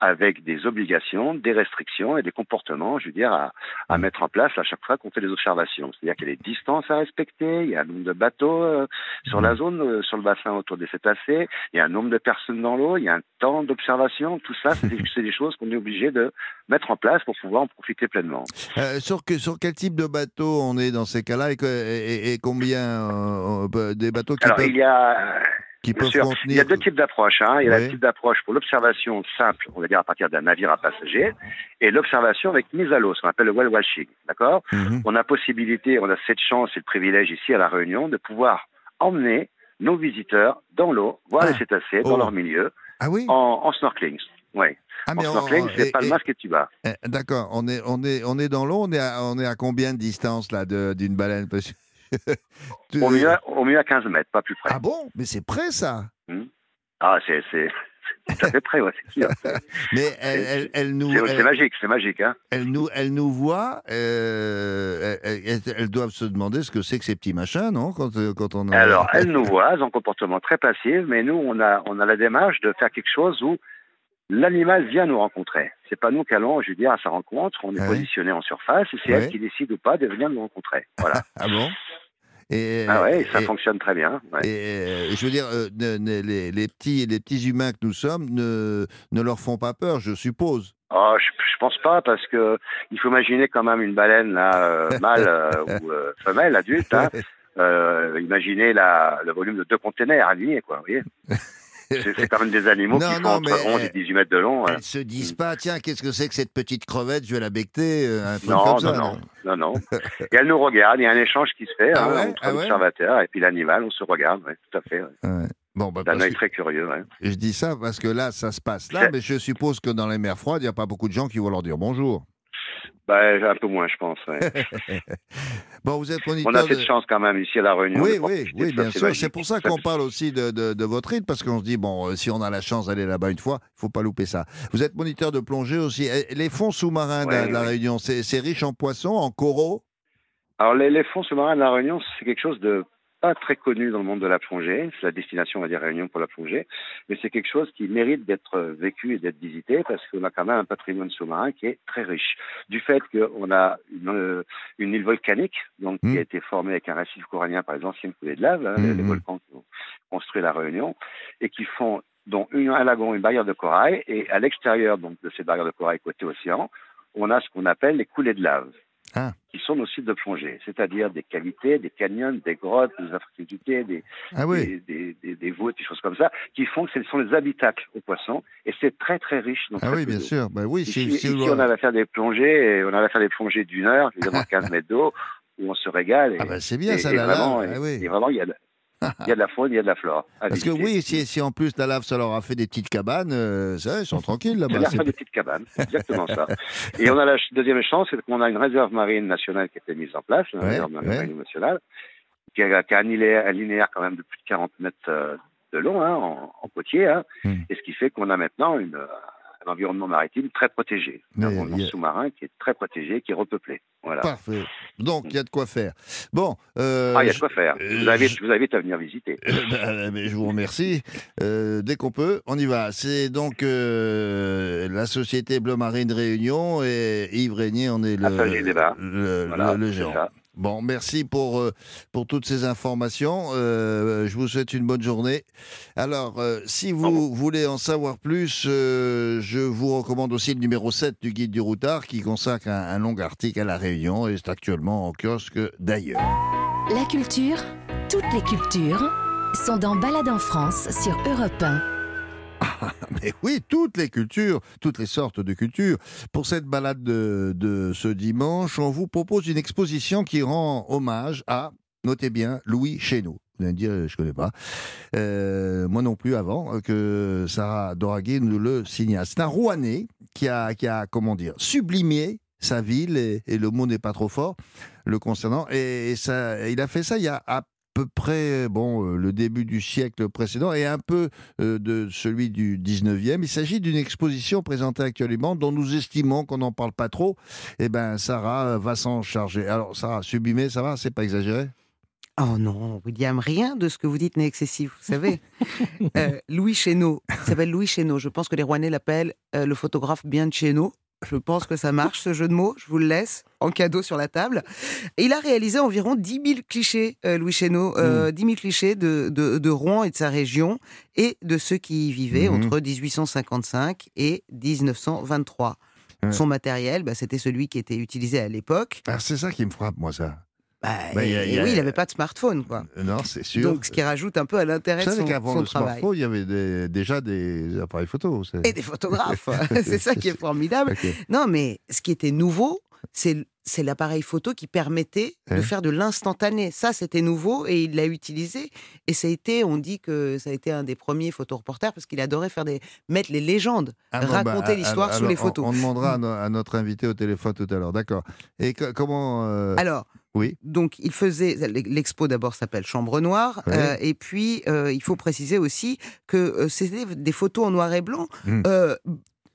avec des obligations, des restrictions et des comportements, je veux dire, à, à mettre en place à chaque fois qu'on fait des observations. C'est-à-dire qu'il y a des distances à respecter, il y a un nombre de bateaux euh, sur la zone, euh, sur le bassin autour des cétacés, il y a un nombre de personnes dans l'eau, il y a un temps d'observation. Tout ça, c'est des, c'est des choses qu'on est obligé de mettre en place pour pouvoir en profiter pleinement. Euh, sur, que, sur quel type de bateau on est dans ces cas-là et, que- et- et combien euh, des bateaux qui Alors, peuvent, il y a, qui bien peuvent sûr, contenir il y a deux types d'approches. Hein. Il y a Oui. le type d'approche pour l'observation simple, on va dire à partir d'un navire à passagers, et l'observation avec mise à l'eau, ce qu'on appelle le well washing. D'accord? Mhm. On a possibilité, on a cette chance et le privilège ici à La Réunion de pouvoir emmener nos visiteurs dans l'eau, voir Ah. les cétacés Oh. dans leur milieu, Ah oui? en, en snorkeling. Ouais. Ah, mais on- snorkeling, c'est pas le masque et tu bas. Eh, D'accord, on est, on, est, on est dans l'eau, on est à, on est à combien de distance là de- d'une baleine Tu- Au mieux, au mieux à 15 mètres, pas plus près. Ah bon? Mais c'est près ça? Ah, c'est, à fait près, ouais, c'est sûr. Mais elle, elle, elle nous. C'est c'est elle- magique, c'est magique. Hein. Elles nous, elles nous voient, euh, elles, elles doivent se demander ce que c'est que ces petits machins, non quand, euh, quand on a... Alors, elles nous voient, elles ont un comportement très passif, mais nous, on a, on a la démarche de faire quelque chose où l'animal vient nous rencontrer. C'est pas nous qui allons, je veux dire, à sa rencontre. On est Ah positionné en surface et c'est Ouais. elle qui décide ou pas de venir nous rencontrer. Voilà. Ah bon? Et, ah ouais, et ça et- fonctionne très bien. ouais. Et euh, je veux dire, euh, les, les petits, les petits humains que nous sommes ne, ne leur font pas peur, je suppose. Oh, je, je pense pas parce que il faut imaginer quand même une baleine là, euh, mâle euh, ou femelle, adulte. Hein. Imaginez la, le volume de deux containers alignés, quoi. Vous voyez C'est quand même des animaux Non, qui font non, entre mais, 11 et 18 mètres de long. hein. Elles se disent pas, tiens, qu'est-ce que c'est que cette petite crevette, je vais la becter, euh, un truc Non, comme non, ça. non, non, non. Et elle nous regarde, il y a un échange qui se fait Ah hein, ouais, entre ah ouais l'observateur et puis l'animal, on se regarde, ouais, tout à fait. Ouais. Bon, bah, parce œil très curieux. Ouais. je dis ça parce que là, ça se passe là, mais je suppose que dans les mers froides, il n'y a pas beaucoup de gens qui vont leur dire bonjour. Bah, un peu moins, je pense. ouais. Bon, vous êtes moniteur On a de- cette chance quand même ici à La Réunion. Oui, de oui, de bien sûr. C'est pour ça qu'on parle aussi de, de- de votre île, parce qu'on se dit, bon, euh, si on a la chance d'aller là-bas une fois, il faut pas louper ça. Vous êtes moniteur de plongée aussi. Et Les fonds sous-marins de, la- Ouais, de la ouais. Réunion, c'est c'est riche en poissons, en coraux? Alors, les, les fonds sous-marins de La Réunion, c'est quelque chose de pas très connu dans le monde de la plongée. C'est la destination, on va dire, Réunion pour la plongée. Mais c'est quelque chose qui mérite d'être vécu et d'être visité parce qu'on a quand même un patrimoine sous-marin qui est très riche. Du fait qu'on a une, euh, une île volcanique, donc, qui a été formée avec un récif corallien par les anciennes coulées de lave, hein, les, les Mhm. volcans qui ont construit la Réunion, et qui font dont une, un lagon, une barrière de corail, et à l'extérieur donc de ces barrières de corail côté océan, on a ce qu'on appelle les coulées de lave, Ah. qui sont nos sites de plongée, c'est-à-dire des cavités, des canyons, des grottes, des infrastructures, des, Ah oui. des, des, voûtes, des choses comme ça, qui font que ce sont les habitacles aux poissons, et c'est très très riche. dans Ah oui, bien sûr. Bah oui, si, Ici, on avait à faire des plongées, et on avait à faire des plongées d'une heure, évidemment 15 mètres d'eau, où on se régale. Et, Ah bah c'est bien et- ça, et la vraiment, Ah oui. et vraiment, il y a il y a de la faune, il y a de la flore. à Parce que oui, si, si en plus la lave, ça leur a fait des petites cabanes, euh, ça, ils sont tranquilles Il là-bas. y a C'est- des petites cabanes, exactement ça. Et on a la deuxième chance, c'est qu'on a une réserve marine nationale qui a été mise en place, une Ouais, réserve marine ouais. nationale, qui a, qui a un, linéaire, un linéaire quand même de plus de 40 mètres euh, de long hein, en, en côtier, hein, Hmm. et ce qui fait qu'on a maintenant une, euh, un environnement maritime très protégé, un environnement sous-marin qui est très protégé, qui est repeuplé. Voilà. Parfait. Donc, il y a de quoi faire. Bon. euh, ah, il y a de quoi faire. Je euh, vous invite, je- vous invite à venir visiter. Euh, mais je vous remercie. Euh, dès qu'on peut, on y va. C'est donc la société Bleu Marine Réunion et Yves Régnier, on est le, Saint-Gilles-des-Bains. le, Voilà, le- le géant. Bon, merci pour, euh, pour toutes ces informations. Euh, je vous souhaite une bonne journée. Alors, euh, si vous voulez en savoir plus, euh, je vous recommande aussi le numéro 7 du Guide du Routard qui consacre un, un long article à La Réunion et c'est actuellement en kiosque d'ailleurs. La culture, toutes les cultures, sont dans Balade en France sur Europe 1. Mais oui, toutes les cultures, toutes les sortes de cultures. Pour cette balade de, ce dimanche, on vous propose une exposition qui rend hommage à, notez bien, Louis Chéneau. Vous allez me dire, je connais pas. Euh, moi non plus avant euh, que Sarah Doraghi nous le signale. C'est un Rouennais qui a, qui a, comment dire, sublimé sa ville, et, le mot n'est pas trop fort le concernant. Et, ça, il a fait ça il y a peu près bon, euh, le début du siècle précédent et un peu euh, de celui du 19e. Il s'agit d'une exposition présentée actuellement dont nous estimons qu'on n'en parle pas trop. Eh ben, Sarah euh, va s'en charger. Alors, Sarah, sublimé, ça va? C'est pas exagéré? Oh non, William, rien de ce que vous dites n'est excessif, vous savez. Euh, Louis Chéneau, il s'appelle Louis Chéneau. Je pense que les Rouennais l'appellent euh, le photographe bien de Chéneau. Je pense que ça marche, ce jeu de mots. Je vous le laisse en cadeau sur la table. Et il a réalisé environ 10 000 clichés, euh, Louis Chéneau, Mmh. euh, 10 000 clichés de, de, de Rouen et de sa région et de ceux qui y vivaient Mhm. entre 1855 et 1923. Ouais. Son matériel, bah, c'était celui qui était utilisé à l'époque. Ah, C'est ça qui me frappe, moi, ça. Bah, Bah, et, y a- y et a- oui, il n'avait pas de smartphone, quoi. Euh, Non, c'est sûr. Donc, ce qui rajoute un peu à l'intérêt de son, qu'avant son le travail. smartphone, il y avait des- déjà des appareils photo. Et des photographes. c'est ça qui est formidable. Non, mais ce qui était nouveau, c'est c'est l'appareil photo qui permettait de faire de l'instantané. Ça, c'était nouveau et il l'a utilisé. Et ça a été, on dit que ça a été un des premiers photoreporters parce qu'il adorait faire des mettre les légendes, Ah bon, raconter bah, l'histoire sous les on- photos. On, demandera à, no- à notre invité au téléphone tout à l'heure. D'accord. Et co- comment. euh, Alors, Oui. Donc, il faisait. L'expo d'abord s'appelle Chambre Noire. Oui. euh, et puis, euh, il faut préciser aussi que euh, c'était des photos en noir et blanc. Mm. euh,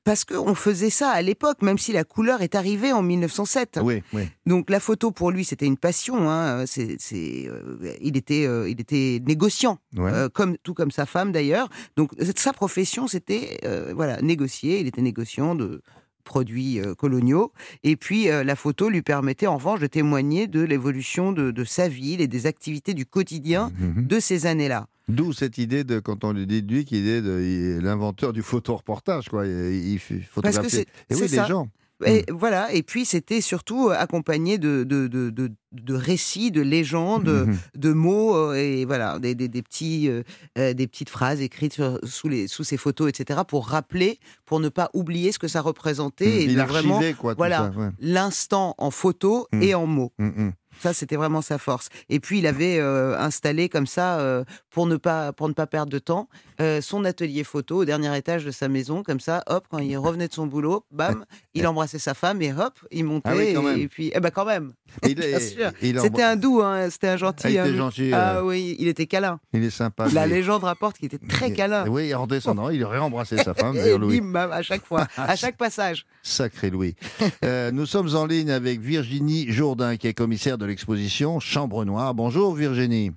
parce qu'on faisait ça à l'époque, même si la couleur est arrivée en 1907. Oui, oui. Donc la photo pour lui c'était une passion. Hein. C'est, c'est, euh, il était, euh, il était négociant, Ouais. euh, comme tout comme sa femme d'ailleurs. Donc sa profession c'était voilà négocier. Il était négociant de produits euh, coloniaux. Et puis euh, la photo lui permettait en revanche de témoigner de l'évolution de, de sa ville et des activités du quotidien Mhm. de ces années-là. D'où cette idée de, quand on lui dit de lui, qu'il est il l'inventeur du photoreportage, quoi. Il, il Parce que c'est, Et oui, les gens. Et voilà, et puis c'était surtout accompagné de, de, de, de, de récits, de légendes, Mhm. de mots, euh, et voilà, des, des, des petits, euh, euh, des petites phrases écrites sur- sous, les, sous ces photos, etc., pour rappeler, pour ne pas oublier ce que ça représentait, et de archivait, vraiment, quoi, voilà, ouais. l'instant en photo Mhm. et en mots. Ça, c'était vraiment sa force. Et puis, il avait euh, installé comme ça, euh, pour, ne pas, pour ne pas perdre de temps, euh, son atelier photo au dernier étage de sa maison. Comme ça, hop, quand il revenait de son boulot, bam, il embrassait sa femme et hop, il montait. Ah oui, quand et, et puis, eh ben quand même. Il Bien est- sûr. il C'était un doux, hein, c'était un gentil. Il était gentil, Ah oui, il était câlin. Il est sympa. La lui. légende rapporte qu'il était très câlin. Oui, en descendant, il aurait embrassé sa femme, Et Louis. bim, à chaque fois, à chaque passage. Sacré Louis. Nous sommes en ligne avec Virginie Jourdain, qui est commissaire de l'exposition Chambre Noire. Bonjour Virginie.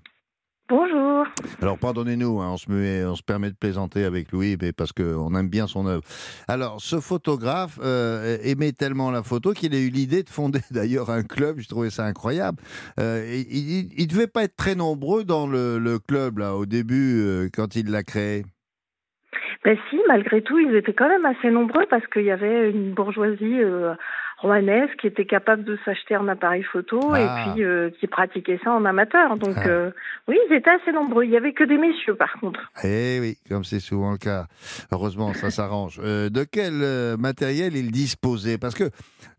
Bonjour. Alors pardonnez-nous, hein, on, se met- on se permet de plaisanter avec Louis, mais parce qu'on aime bien son œuvre. Alors ce photographe euh, aimait tellement la photo qu'il a eu l'idée de fonder d'ailleurs un club, je trouvais ça incroyable. Euh, il ne devait pas être très nombreux dans le, le club là, au début, euh, quand il l'a créé. Ben si, malgré tout, ils étaient quand même assez nombreux parce qu'il y avait une bourgeoisie euh, rouennaise qui était capable de s'acheter un appareil photo Ah. et puis euh, qui pratiquait ça en amateur. Donc Ah. euh, oui, ils étaient assez nombreux. Il y avait que des messieurs par contre. Eh oui, comme c'est souvent le cas. Heureusement, ça s'arrange. Euh, de quel euh, matériel il disposait? Parce que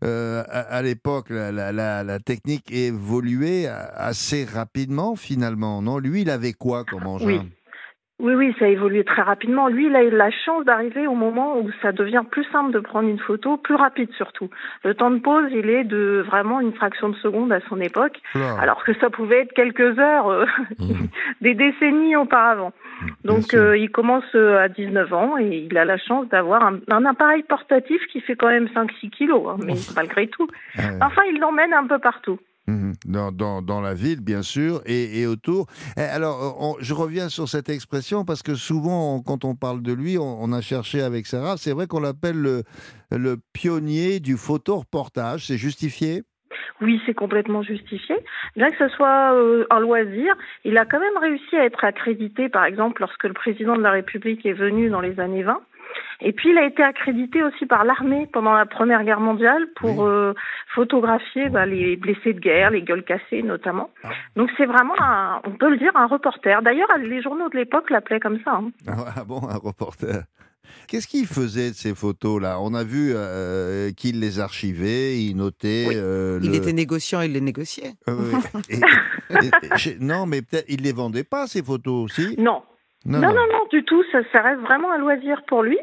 euh, à, à l'époque, la, la- la- la technique évoluait assez rapidement finalement. Non, lui, il avait quoi comme engin? Oui. Oui, oui, ça a évolué très rapidement. Lui, il a eu la chance d'arriver au moment où ça devient plus simple de prendre une photo, plus rapide surtout. Le temps de pause, il est de vraiment une fraction de seconde à son époque, alors que ça pouvait être quelques heures, euh, des décennies auparavant. Donc, euh, il commence euh, à 19 ans et il a la chance d'avoir un, un appareil portatif qui fait quand même 5-6 kilos, hein, mais malgré tout. Euh, Enfin, il l'emmène un peu partout. Mhm. dans, dans, dans la ville, bien sûr, et, et autour. Eh, Alors, euh, je reviens sur cette expression parce que souvent, quand on parle de lui, on, on a cherché avec Sarah. C'est vrai qu'on l'appelle le, le pionnier du photoreportage. C'est justifié? Oui, c'est complètement justifié. Bien que ce soit euh, un loisir, il a quand même réussi à être accrédité, par exemple, lorsque le président de la République est venu dans les années 20. Et puis, il a été accrédité aussi par l'armée pendant la Première Guerre mondiale pour euh, photographier bah, les blessés de guerre, les gueules cassées notamment. Donc, c'est vraiment, un, on peut le dire, un reporter. D'ailleurs, les journaux de l'époque l'appelaient comme ça. hein. Ah bon, un reporter. Qu'est-ce qu'il faisait de ces photos-là? On a vu euh, qu'il les archivait, il notait. euh, Il le- était négociant, il les négociait. Euh, oui. Et- et- et- chez- non, mais peut-être il les vendait pas ces photos aussi? Non. Non, non, non, du tout. Ça, ça reste vraiment un loisir pour lui.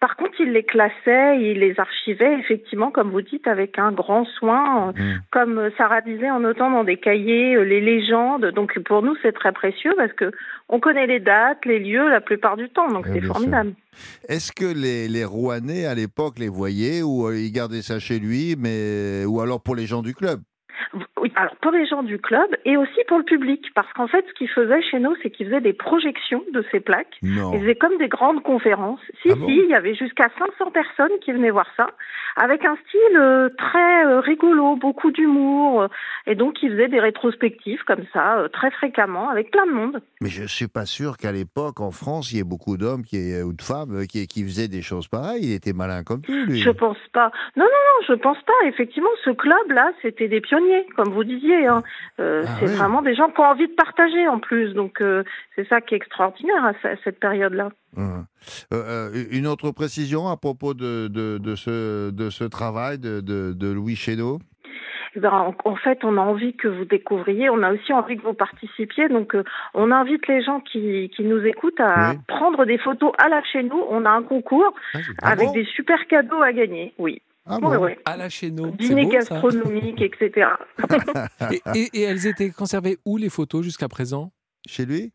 Par contre, il les classait, il les archivait, effectivement, comme vous dites, avec un grand soin, euh, Mm. comme euh, Sarah disait, en notant dans des cahiers euh, les légendes. Donc, pour nous, c'est très précieux parce que on connaît les dates, les lieux la plupart du temps. Donc, Eh c'est formidable. Est-ce que les, les Rouennais à l'époque les voyaient ou euh, ils gardaient ça chez lui, mais ou alors pour les gens du club? Oui, alors pour les gens du club et aussi pour le public, parce qu'en fait, ce qu'il faisait chez nous, c'est qu'il faisait des projections de ces plaques. Non. Il faisait comme des grandes conférences. Si, Ah bon? si, il y avait jusqu'à 500 personnes qui venaient voir ça, avec un style euh, très euh, rigolo, beaucoup d'humour, euh, et donc il faisait des rétrospectives comme ça, très fréquemment, avec plein de monde. Mais je suis pas sûr qu'à l'époque en France il y ait beaucoup d'hommes qui ou de femmes qui, qui faisaient des choses pareilles. Il était malin comme tout lui. Je pense pas. Non, non, non, je pense pas. Effectivement, ce club-là, c'était des pionniers, comme vous disiez. hein. Euh, Ah c'est oui. vraiment des gens qui ont envie de partager en plus. Donc, euh, c'est ça qui est extraordinaire à ce- cette période-là. Hum. Euh, une autre précision à propos de, de, de ce, de ce travail de, Louis Chéneau Eh ben, en, en fait, on a envie que vous découvriez, on a aussi envie que vous participiez. Donc, euh, on invite les gens qui, qui nous écoutent à Oui. prendre des photos à la chez nous. On a un concours Ah avec bon des super cadeaux à gagner. Oui. Ah. À la Chéneau. Dîner beau, gastronomique, etc. et, et- et elles étaient conservées où les photos jusqu'à présent? Chez lui?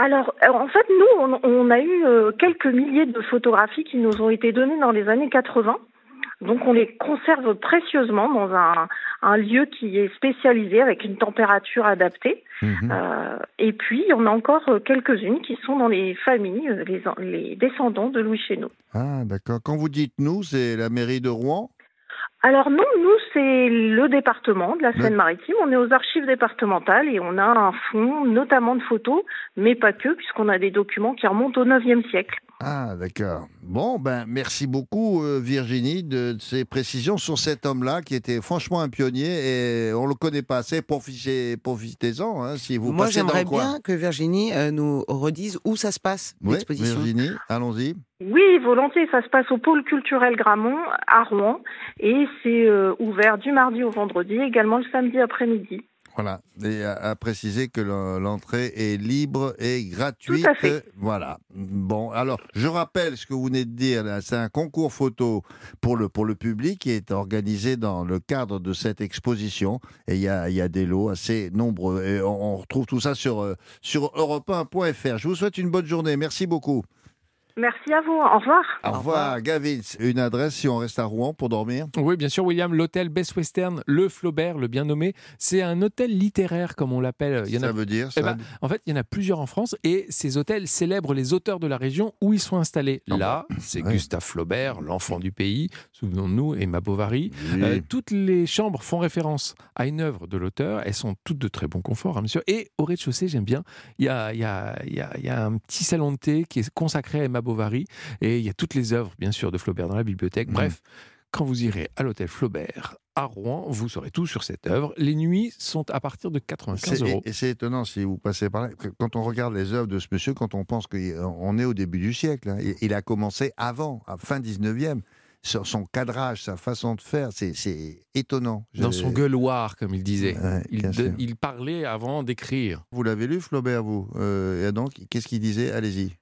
Alors, euh, en fait, nous, on, on a eu euh, quelques milliers de photographies qui nous ont été données dans les années 80. Donc, on les conserve précieusement dans un, un lieu qui est spécialisé avec une température adaptée. Mhm. Euh, et puis, en a encore euh, quelques-unes qui sont dans les familles, euh, les, en- les descendants de Louis Chéneau. Ah, d'accord. Quand vous dites nous, c'est la mairie de Rouen? Alors non, nous c'est le département de la Seine-Maritime. On est aux archives départementales et on a un fonds notamment de photos, mais pas que, puisqu'on a des documents qui remontent au 9e siècle. Ah, d'accord. Bon, ben, merci beaucoup, euh, Virginie, de, de ces précisions sur cet homme-là qui était franchement un pionnier et on le connaît pas assez. Profitez, profitez-en, hein, si vous Moi, passez dans j'aimerais le coin. bien que Virginie euh, nous redise où ça se passe, Oui, l'exposition. Virginie, allons-y. Oui, volontiers, ça se passe au pôle culturel Gramont à Rouen et c'est euh, ouvert du mardi au vendredi, également le samedi après-midi. Voilà. Et à, à préciser que le- l'entrée est libre et gratuite. Tout à fait. Voilà. Bon, alors, je rappelle ce que vous venez de dire. C'est un concours photo pour le, pour le public qui est organisé dans le cadre de cette exposition. Et il y a, y a des lots assez nombreux. Et on, on retrouve tout ça sur, euh, sur europe1.fr. Je vous souhaite une bonne journée. Merci beaucoup. Merci à vous, au revoir. Au revoir, Gavin. Une adresse si on reste à Rouen pour dormir? Oui, bien sûr, William. L'hôtel Best Western, le Flaubert, le bien nommé, c'est un hôtel littéraire, comme on l'appelle. Il y en Ça a... veut dire Eh ça ben, En fait, il y en a plusieurs en France et ces hôtels célèbrent les auteurs de la région où ils sont installés. Là, c'est ouais. Gustave Flaubert, l'enfant du pays, souvenons-nous, Emma Bovary. Oui. Euh, toutes les chambres font référence à une œuvre de l'auteur. Elles sont toutes de très bon confort, hein, monsieur. Et au rez-de-chaussée, j'aime bien, il y a, il y, a, il y, a, il y a un petit salon de thé qui est consacré à Emma Bovary. Et il y a toutes les œuvres, bien sûr, de Flaubert dans la bibliothèque. Mhm. Bref, quand vous irez à l'hôtel Flaubert à Rouen, vous saurez tout sur cette œuvre. Les nuits sont à partir de 95 C'est- euros. Et, et c'est étonnant si vous passez par là. Quand on regarde les œuvres de ce monsieur, quand on pense qu'on est au début du siècle, hein, il, a commencé avant, à fin 19e. Son, son cadrage, sa façon de faire, c'est- étonnant. Dans son gueuloir, comme il disait. Ouais, il, bien de- sûr. il parlait avant d'écrire. Vous l'avez lu, Flaubert, vous? Euh, Et donc, qu'est-ce qu'il disait? Allez-y.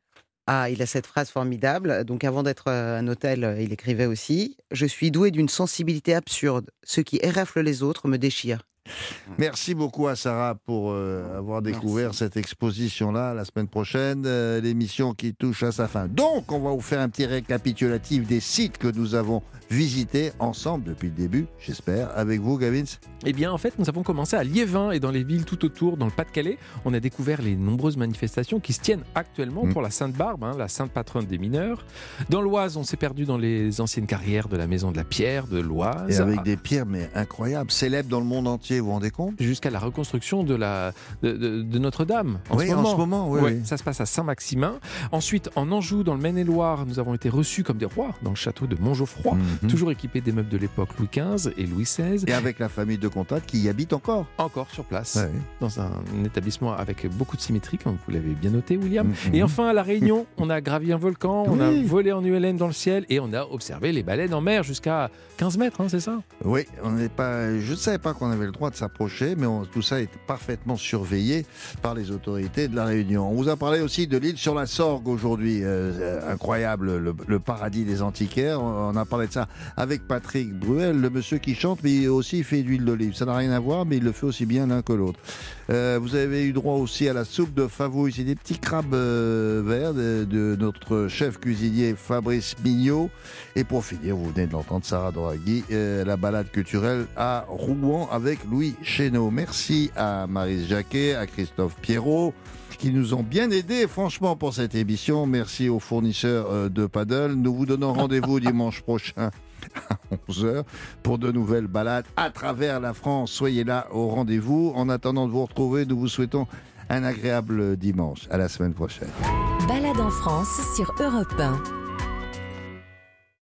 Ah, il a cette phrase formidable. Donc, avant d'être euh, un hôtel, euh, il écrivait aussi Je suis doué d'une sensibilité absurde. Ce qui érafle les autres me déchire. Merci beaucoup à Sarah pour euh, avoir découvert cette exposition-là la semaine prochaine, euh, l'émission qui touche à sa fin. Donc, on va vous faire un petit récapitulatif des sites que nous avons visités ensemble depuis le début, j'espère, avec vous, Gavins. Eh bien, en fait, nous avons commencé à Liévin et dans les villes tout autour, dans le Pas-de-Calais. On a découvert les nombreuses manifestations qui se tiennent actuellement Mm. pour la Sainte-Barbe, hein, la sainte patronne des mineurs. Dans l'Oise, on s'est perdu dans les anciennes carrières de la Maison de la Pierre de l'Oise. Et avec des pierres, mais incroyables, célèbres dans le monde entier, vous vous rendez compte? Jusqu'à la reconstruction de, la, de, de- de Notre-Dame. En Oui, ce en ce moment, oui, Ouais, oui. Ça se passe à Saint-Maximin. Ensuite, en Anjou, dans le Maine-et-Loire, nous avons été reçus comme des rois dans le château de Montgeoffroy, Mhm. toujours équipé des meubles de l'époque Louis XV et Louis XVI. Et avec la famille de Contat qui y habite encore. Encore sur place, Ouais. dans un établissement avec beaucoup de symétrie, comme vous l'avez bien noté, William. Mhm. Et enfin, à La Réunion, on a gravi un volcan, on a volé en ULM dans le ciel et on a observé les baleines en mer jusqu'à 15 mètres, hein, c'est ça? Oui, on n'est pas. Je ne savais pas qu'on avait le droit de s'approcher, mais tout ça est parfaitement surveillé par les autorités de la Réunion. On vous a parlé aussi de l'île sur la Sorgue aujourd'hui, euh, euh, incroyable, le, paradis des antiquaires. On a parlé de ça avec Patrick Bruel, le monsieur qui chante, mais il aussi fait d'huile d'olive. Ça n'a rien à voir, mais il le fait aussi bien l'un que l'autre. Euh, vous avez eu droit aussi à la soupe de favouille, c'est des petits crabes verts de, notre chef cuisinier Fabrice Mignot. Et pour finir, vous venez de l'entendre, Sarah Doraghi, euh, la balade culturelle à Rouen avec Louis Chéneau. Merci à Marise Jacquet, à Christophe Pierrot qui nous ont bien aidés, franchement, pour cette émission. Merci aux fournisseurs euh, de paddle. Nous vous donnons rendez-vous dimanche prochain à 11h pour de nouvelles balades à travers la France. Soyez là au rendez-vous. En attendant de vous retrouver, nous vous souhaitons un agréable dimanche. À la semaine prochaine. Balade en France sur Europe 1.